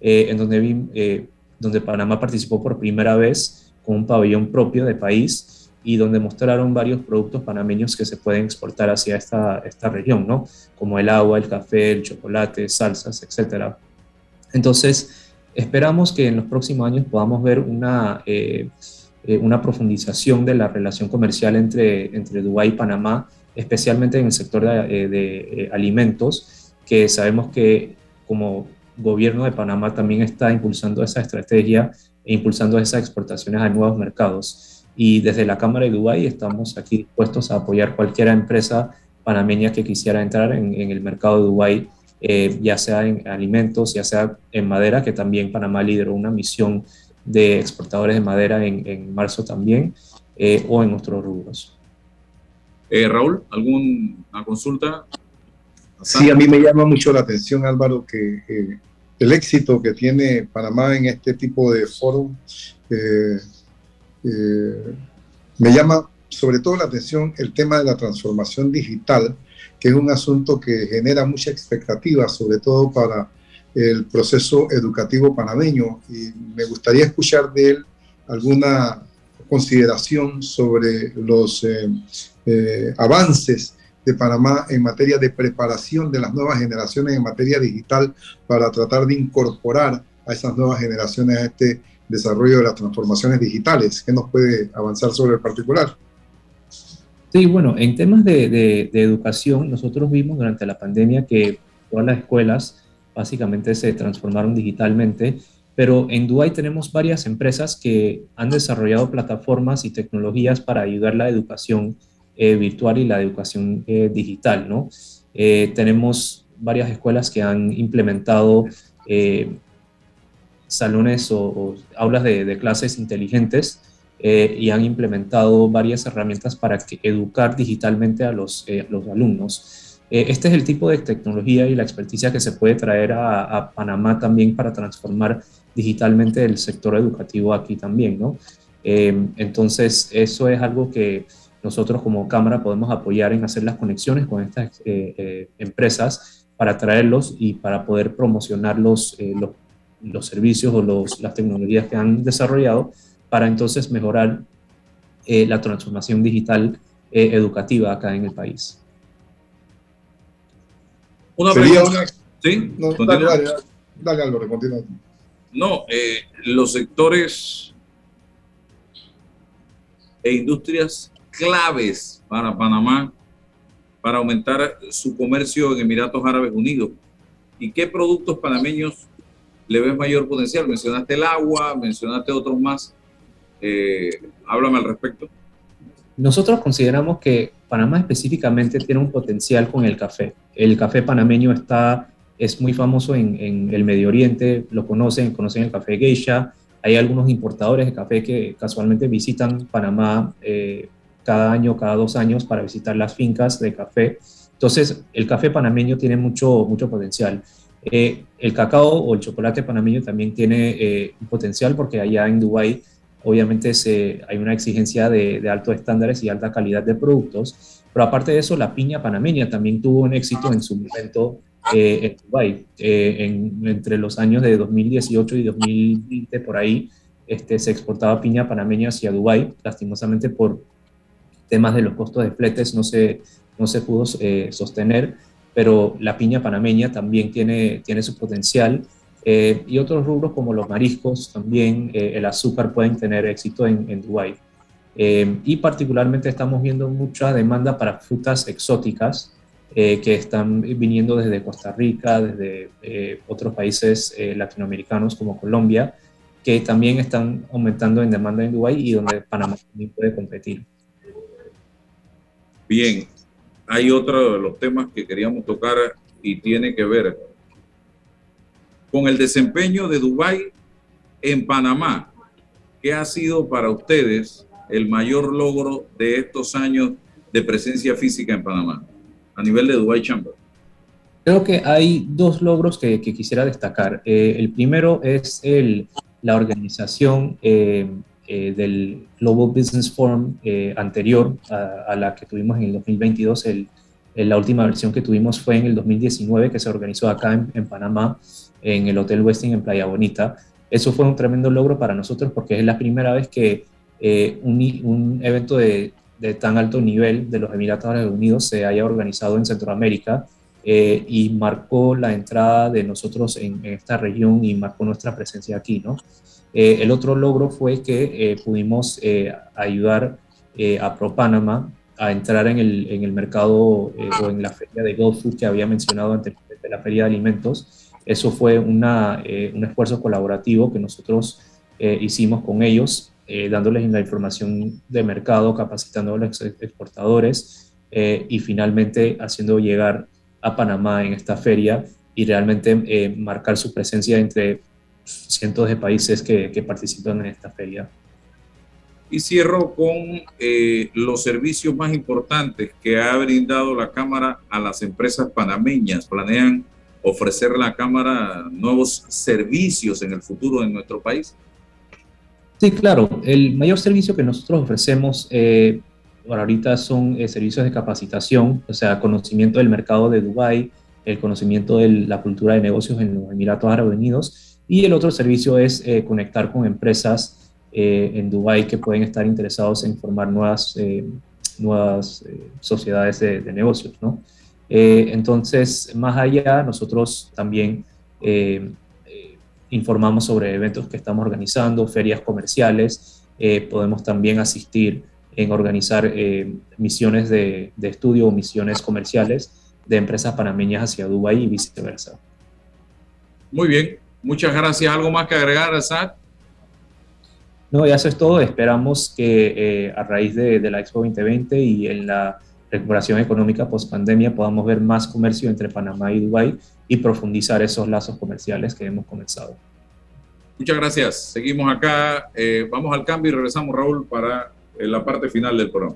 en donde, donde Panamá participó por primera vez con un pabellón propio de país y donde mostraron varios productos panameños que se pueden exportar hacia esta, esta región, ¿no? Como el agua, el café, el chocolate, salsas, etc. Entonces, esperamos que en los próximos años podamos ver una, eh, eh, una profundización de la relación comercial entre, entre Dubái y Panamá, especialmente en el sector de, eh, de alimentos, que sabemos que como gobierno de Panamá también está impulsando esa estrategia e impulsando esas exportaciones a nuevos mercados. Y desde la Cámara de Dubái estamos aquí dispuestos a apoyar cualquier empresa panameña que quisiera entrar en, el mercado de Dubái, eh, ya sea en alimentos, ya sea en madera, que también Panamá lideró una misión de exportadores de madera en, marzo también, eh, o en otros rubros. Eh, Raúl, ¿alguna consulta? Sí, a mí me llama mucho la atención, Álvaro, que eh, el éxito que tiene Panamá en este tipo de foro eh, eh, me llama sobre todo la atención el tema de la transformación digital, que es un asunto que genera mucha expectativa, sobre todo para el proceso educativo panameño. Y me gustaría escuchar de él alguna consideración sobre los eh, eh, avances de Panamá en materia de preparación de las nuevas generaciones en materia digital para tratar de incorporar a esas nuevas generaciones a este desarrollo de las transformaciones digitales. ¿Qué nos puede avanzar sobre el particular? Sí, bueno, en temas de, de, educación, nosotros vimos durante la pandemia que todas las escuelas básicamente se transformaron digitalmente, pero en Dubai tenemos varias empresas que han desarrollado plataformas y tecnologías para ayudar la educación eh, virtual y la educación eh, digital, ¿no? Eh, tenemos varias escuelas que han implementado salones o, aulas de, clases inteligentes eh, y han implementado varias herramientas para educar digitalmente a los, eh, alumnos. Eh, este es el tipo de tecnología y la experticia que se puede traer a, Panamá también para transformar digitalmente el sector educativo aquí también, ¿no? entonces, eso es algo que nosotros como Cámara podemos apoyar en hacer las conexiones con estas empresas para traerlos y para poder promocionar los, los servicios o los, las tecnologías que han desarrollado para entonces mejorar eh, la transformación digital eh, educativa acá en el país. Una pregunta. ¿Sí? No, dale, dale, dale, Álvaro, continúa. No, eh, los sectores e industrias claves para Panamá para aumentar su comercio en Emiratos Árabes Unidos. ¿Y qué productos panameños le ves mayor potencial? Mencionaste el agua, mencionaste otros más. Eh, háblame al respecto. Nosotros consideramos que Panamá específicamente tiene un potencial con el café. El café panameño está, es muy famoso en, el Medio Oriente, lo conocen, conocen el café geisha. Hay algunos importadores de café que casualmente visitan Panamá eh, cada año, cada dos años para visitar las fincas de café. Entonces, el café panameño tiene mucho, mucho potencial. Eh, el cacao o el chocolate panameño también tiene un potencial porque allá en Dubái obviamente se, hay una exigencia de, altos estándares y alta calidad de productos, pero aparte de eso, la piña panameña también tuvo un éxito en su momento eh, en Dubái. Eh, entre los años de 2018 y 2020, por ahí, este, se exportaba piña panameña hacia Dubái, lastimosamente por temas de los costos de fletes no se, no se pudo eh, sostener, pero la piña panameña también tiene, tiene su potencial eh, y otros rubros como los mariscos, también eh, el azúcar pueden tener éxito en, en Dubái. Eh, y particularmente estamos viendo mucha demanda para frutas exóticas que están viniendo desde Costa Rica, desde otros países latinoamericanos como Colombia, que también están aumentando en demanda en Dubái y donde Panamá también puede competir. Bien, hay otro de los temas que queríamos tocar y tiene que ver con el desempeño de Dubái en Panamá. ¿Qué ha sido para ustedes el mayor logro de estos años de presencia física en Panamá a nivel de Dubai Chamber? Creo que hay dos logros que, quisiera destacar. Eh, el primero es el, la organización eh, eh, del Global Business Forum anterior a, la que tuvimos en el 2022. El, la última versión que tuvimos fue en el 2019, que se organizó acá en, en Panamá en el Hotel Westin en Playa Bonita. Eso fue un tremendo logro para nosotros porque es la primera vez que eh, un, evento de, tan alto nivel de los Emiratos Árabes Unidos se haya organizado en Centroamérica eh, y marcó la entrada de nosotros en, esta región y marcó nuestra presencia aquí. ¿no? Eh, el otro logro fue que pudimos ayudar a ProPanama a entrar en el, en el mercado o en la feria de Food que había mencionado anteriormente, la feria de alimentos. Eso fue eh, un esfuerzo colaborativo que nosotros eh, hicimos con ellos, eh, dándoles la información de mercado, capacitando a los exportadores y finalmente haciendo llegar a Panamá en esta feria y realmente marcar su presencia entre cientos de países que, que participan en esta feria. Y cierro con eh, los servicios más importantes que ha brindado la Cámara a las empresas panameñas. Planean ofrecer a la Cámara nuevos servicios en el futuro en nuestro país. Sí, claro. El mayor servicio que nosotros ofrecemos eh, ahorita son eh, servicios de capacitación, o sea, conocimiento del mercado de Dubái, el conocimiento de la cultura de negocios en los Emiratos Árabes Unidos. Y el otro servicio es eh, conectar con empresas eh, en Dubái que pueden estar interesados en formar nuevas, eh, nuevas sociedades de, negocios. ¿no? entonces, más allá, nosotros también informamos sobre eventos que estamos organizando, ferias comerciales, podemos también asistir en organizar misiones de, de, estudio o misiones comerciales de empresas panameñas hacia Dubái y viceversa. Muy bien, muchas gracias. ¿Algo más que agregar, Asad? No, ya eso es todo. Esperamos que eh, a raíz de, la Expo 2020 y en la recuperación económica post pandemia podamos ver más comercio entre Panamá y Dubái y profundizar esos lazos comerciales que hemos comenzado. Muchas gracias. Seguimos acá. Eh, vamos al cambio y regresamos, Raúl, para eh, la parte final del programa.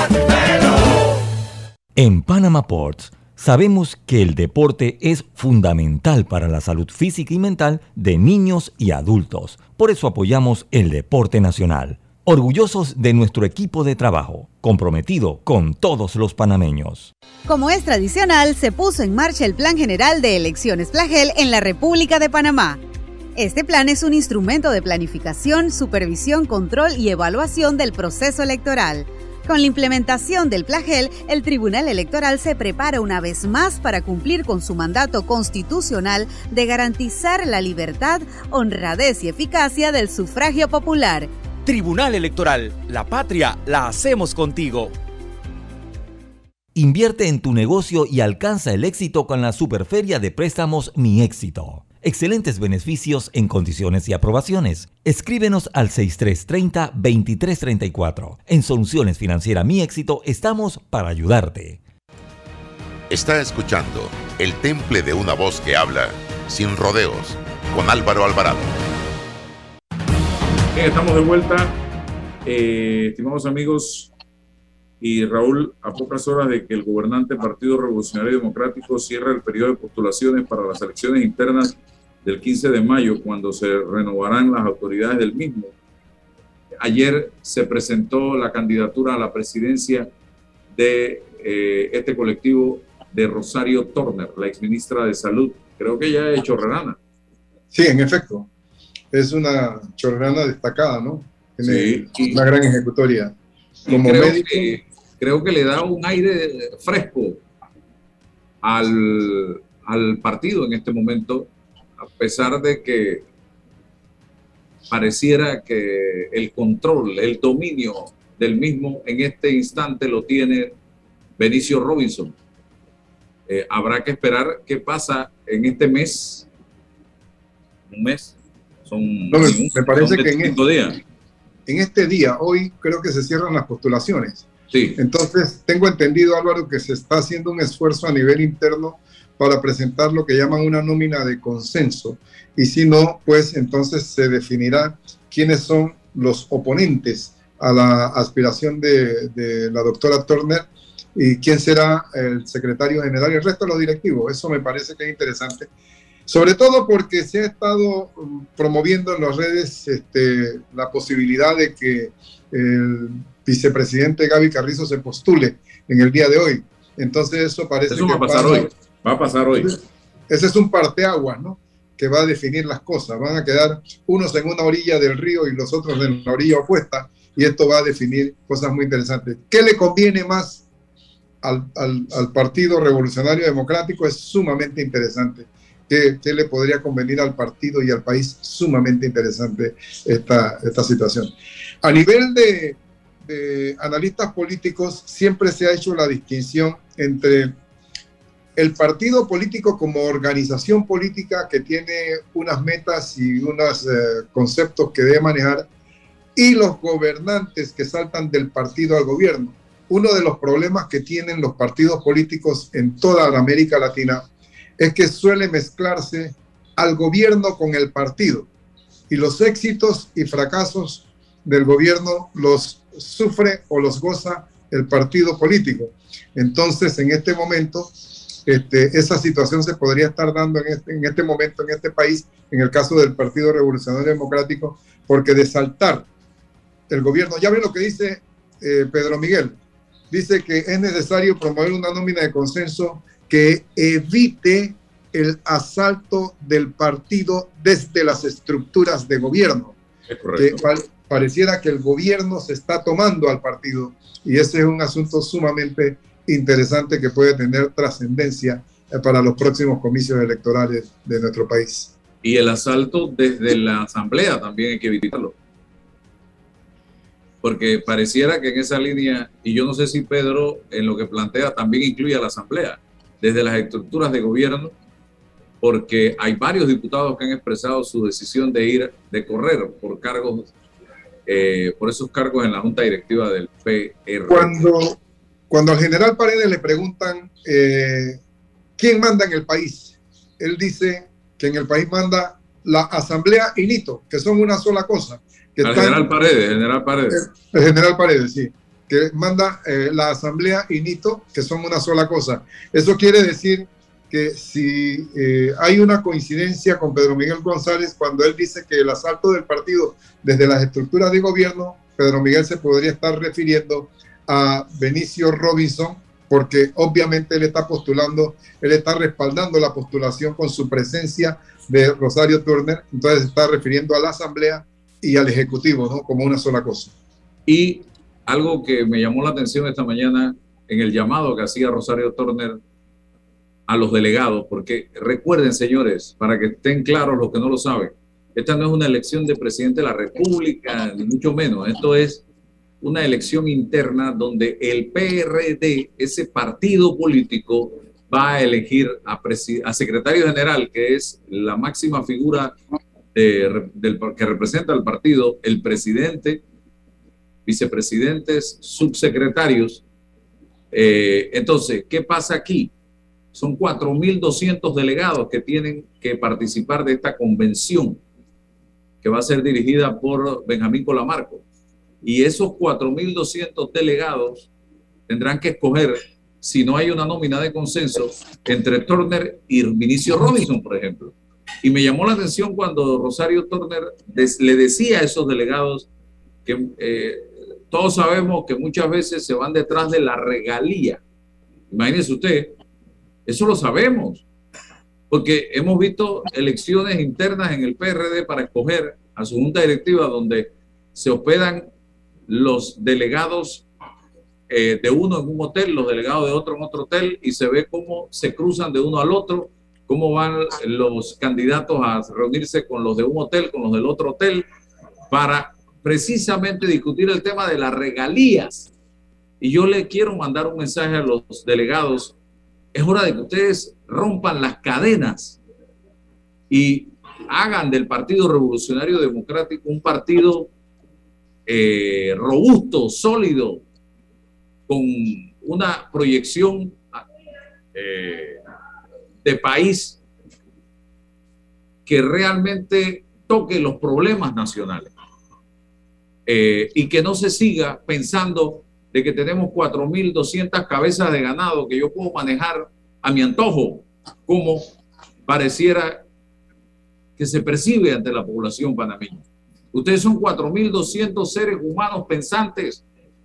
en Panama Ports sabemos que el deporte es fundamental para la salud física y mental de niños y adultos. Por eso apoyamos el deporte nacional. Orgullosos de nuestro equipo de trabajo, comprometido con todos los panameños. Como es tradicional, se puso en marcha el Plan General de Elecciones Plagel en la República de Panamá. Este plan es un instrumento de planificación, supervisión, control y evaluación del proceso electoral con la implementación del plagel, el Tribunal Electoral se prepara una vez más para cumplir con su mandato constitucional de garantizar la libertad, honradez y eficacia del sufragio popular. Tribunal Electoral, la patria la hacemos contigo. Invierte en tu negocio y alcanza el éxito con la Superferia de Préstamos Mi Éxito. Excelentes beneficios en condiciones y aprobaciones. Escríbenos al 6330-2334. En Soluciones Financiera Mi Éxito estamos para ayudarte. Está escuchando El Temple de una voz que habla sin rodeos con Álvaro Alvarado. estamos de vuelta. Eh, estimados amigos, y Raúl, a pocas horas de que el gobernante Partido Revolucionario Democrático cierre el periodo de postulaciones para las elecciones internas del 15 de mayo, cuando se renovarán las autoridades del mismo. Ayer se presentó la candidatura a la presidencia de eh, este colectivo de Rosario Turner, la exministra de Salud. Creo que ella es chorrerana. Sí, en efecto. Es una chorrerana destacada, ¿no? Tiene sí, una gran ejecutoria. Como creo, que, creo que le da un aire fresco al, al partido en este momento a pesar de que pareciera que el control, el dominio del mismo en este instante lo tiene Benicio Robinson. Eh, habrá que esperar qué pasa en este mes. Un mes. Son no, me, parece que en este, en este día, hoy creo que se cierran las postulaciones. Sí. Entonces, tengo entendido, Álvaro, que se está haciendo un esfuerzo a nivel interno para presentar lo que llaman una nómina de consenso. Y si no, pues entonces se definirá quiénes son los oponentes a la aspiración de, la doctora Turner y quién será el secretario general y el resto de los directivos. Eso me parece que es interesante. Sobre todo porque se ha estado um, promoviendo en las redes este, la posibilidad de que el vicepresidente Gaby Carrizo se postule en el día de hoy. Entonces eso parece Eso que va a pasar hoy. Va a pasar hoy. Ese es un parteaguas, ¿no? Que va a definir las cosas. Van a quedar unos en una orilla del río y los otros en la orilla opuesta. Y esto va a definir cosas muy interesantes. ¿Qué le conviene más al, al- al Partido Revolucionario Democrático? Es sumamente interesante. ¿Qué, qué le podría convenir al partido y al país? Sumamente interesante esta, esta situación. A nivel de, de analistas políticos, siempre se ha hecho la distinción entre el partido político como organización política que tiene unas metas y unos eh, conceptos que debe manejar y los gobernantes que saltan del partido al gobierno. Uno de los problemas que tienen los partidos políticos en toda la América Latina es que suele mezclarse al gobierno con el partido y los éxitos y fracasos del gobierno los sufre o los goza el partido político. Entonces, en este momento, este, esa situación se podría estar dando en este, en este momento en este país, en el caso del Partido Revolucionario Democrático, porque de saltar el gobierno, ya ven lo que dice eh, Pedro Miguel, dice que es necesario promover una nómina de consenso que evite el asalto del partido desde las estructuras de gobierno. Es correcto. Pareciera que el gobierno se está tomando al partido y ese es un asunto sumamente interesante que puede tener trascendencia eh, para los próximos comicios electorales de nuestro país. Y el asalto desde la asamblea también hay que evitarlo. Porque pareciera que en esa línea, y yo no sé si Pedro en lo que plantea también incluye a la asamblea, desde las estructuras de gobierno, porque hay varios diputados que han expresado su decisión de ir, de correr por cargos, eh, por esos cargos en la junta directiva del PR. Cuando, cuando al general Paredes le preguntan eh, quién manda en el país, él dice que en el país manda la asamblea y NITO, que son una sola cosa. Que están- general Paredes, el general Paredes. El general Paredes, sí. Que manda eh, la Asamblea y NITO, que son una sola cosa. Eso quiere decir que si eh, hay una coincidencia con Pedro Miguel González cuando él dice que el asalto del partido desde las estructuras de gobierno, Pedro Miguel se podría estar refiriendo a Benicio Robinson, porque obviamente él está postulando, él está respaldando la postulación con su presencia de Rosario Turner, entonces está refiriendo a la Asamblea y al Ejecutivo, ¿no? Como una sola cosa. Y algo que me llamó la atención esta mañana en el llamado que hacía Rosario Turner a los delegados, porque recuerden, señores, para que estén claros los que no lo saben, esta no es una elección de presidente de la República, ni mucho menos. Esto es una elección interna donde el PRD, ese partido político, va a elegir a, a secretario general, que es la máxima figura de- del, que representa al partido, el presidente, vicepresidentes, subsecretarios. Eh, entonces, ¿qué pasa aquí? Son 4.200 delegados que tienen que participar de esta convención que va a ser dirigida por Benjamín Colamarco. Y esos 4.200 delegados tendrán que escoger, si no hay una nómina de consenso, entre Turner y Vinicio Robinson, por ejemplo. Y me llamó la atención cuando Rosario Turner des- le decía a esos delegados que eh, todos sabemos que muchas veces se van detrás de la regalía. Imagínese usted, eso lo sabemos, porque hemos visto elecciones internas en el PRD para escoger a su junta directiva donde se hospedan los delegados eh, de uno en un hotel, los delegados de otro en otro hotel, y se ve cómo se cruzan de uno al otro, cómo van los candidatos a reunirse con los de un hotel, con los del otro hotel, para precisamente discutir el tema de las regalías. Y yo le quiero mandar un mensaje a los delegados. Es hora de que ustedes rompan las cadenas y hagan del Partido Revolucionario Democrático un partido eh, robusto, sólido, con una proyección eh, de país que realmente toque los problemas nacionales eh, y que no se siga pensando de que tenemos 4.200 cabezas de ganado que yo puedo manejar a mi antojo, como pareciera que se percibe ante la población panameña. Ustedes son 4.200 seres humanos pensantes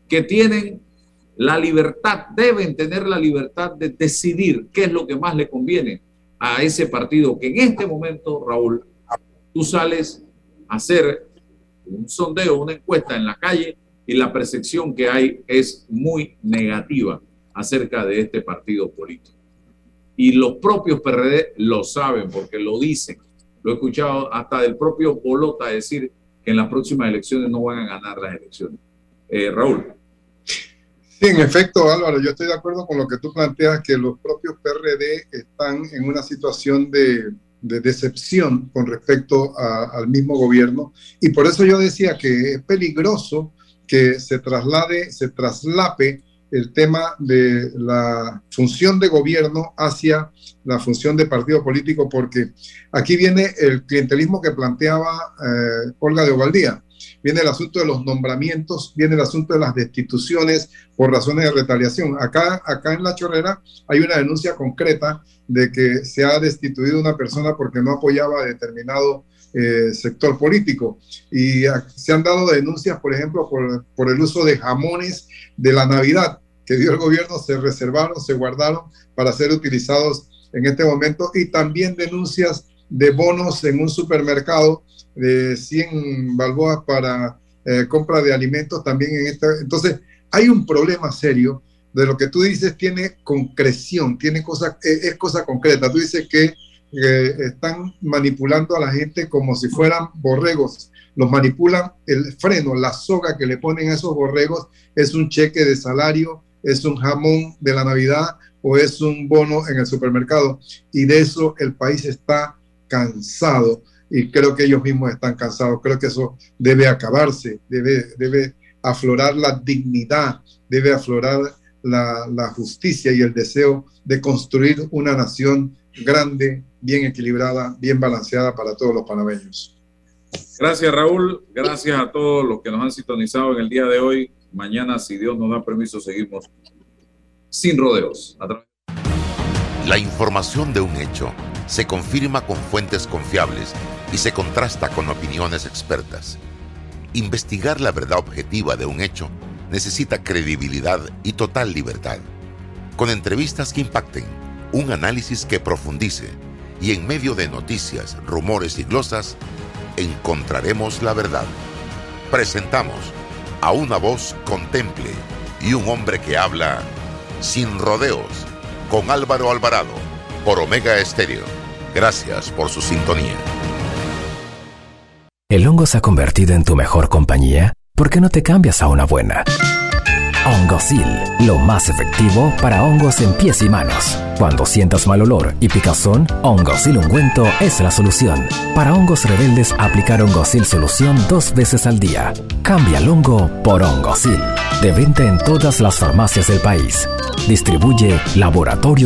que tienen la libertad, deben tener la libertad de decidir qué es lo que más le conviene a ese partido que en este momento, Raúl, tú sales a hacer un sondeo, una encuesta en la calle y la percepción que hay es muy negativa acerca de este partido político. Y los propios PRD lo saben porque lo dicen. Lo he escuchado hasta del propio Bolota decir que en las próximas elecciones no van a ganar las elecciones. Eh, Raúl. Sí, en efecto, Álvaro, yo estoy de acuerdo con lo que tú planteas, que los propios PRD están en una situación de, decepción con respecto al mismo gobierno. Y por eso yo decía que es peligroso que se traslade, se traslape el tema de la función de gobierno hacia la función de partido político, porque aquí viene el clientelismo que planteaba eh, Olga de Ovaldía. Viene el asunto de los nombramientos, viene el asunto de las destituciones por razones de retaliación. Acá, acá en La Chorrera hay una denuncia concreta de que se ha destituido una persona porque no apoyaba determinado eh, sector político. Y se han dado denuncias, por ejemplo, por, el uso de jamones de la Navidad que dio el gobierno, se reservaron, se guardaron para ser utilizados en este momento. Y también denuncias de bonos en un supermercado de 100 balboas para eh, compra de alimentos también en esta. Entonces, hay un problema serio de lo que tú dices tiene concreción, tiene cosa, es cosa concreta. Tú dices que están manipulando a la gente como si fueran borregos. Los manipulan el freno, la soga que le ponen a esos borregos es un cheque de salario, es un jamón de la Navidad o es un bono en el supermercado. Y de eso el país está cansado y creo que ellos mismos están cansados. Creo que eso debe acabarse, debe, debe aflorar la dignidad, debe aflorar la, la justicia y el deseo de construir una nación grande, bien equilibrada, bien balanceada para todos los panameños. Gracias Raúl, gracias a todos los que nos han sintonizado en el día de hoy. Mañana, si Dios nos da permiso, seguimos sin rodeos. La información de un hecho se confirma con fuentes confiables y se contrasta con opiniones expertas. Investigar la verdad objetiva de un hecho necesita credibilidad y total libertad. Con entrevistas que impacten, un análisis que profundice y en medio de noticias, rumores y glosas, encontraremos la verdad. Presentamos a una voz contemple y un hombre que habla sin rodeos con Álvaro Alvarado por Omega Estéreo. Gracias por su sintonía. ¿El hongo se ha convertido en tu mejor compañía? ¿Por qué no te cambias a una buena? Hongosil, lo más efectivo para hongos en pies y manos. Cuando sientas mal olor y picazón, Hongosil ungüento es la solución. Para hongos rebeldes, aplicar Hongosil solución dos veces al día. Cambia el hongo por Hongosil. De venta en todas las farmacias del país. Distribuye Laboratorio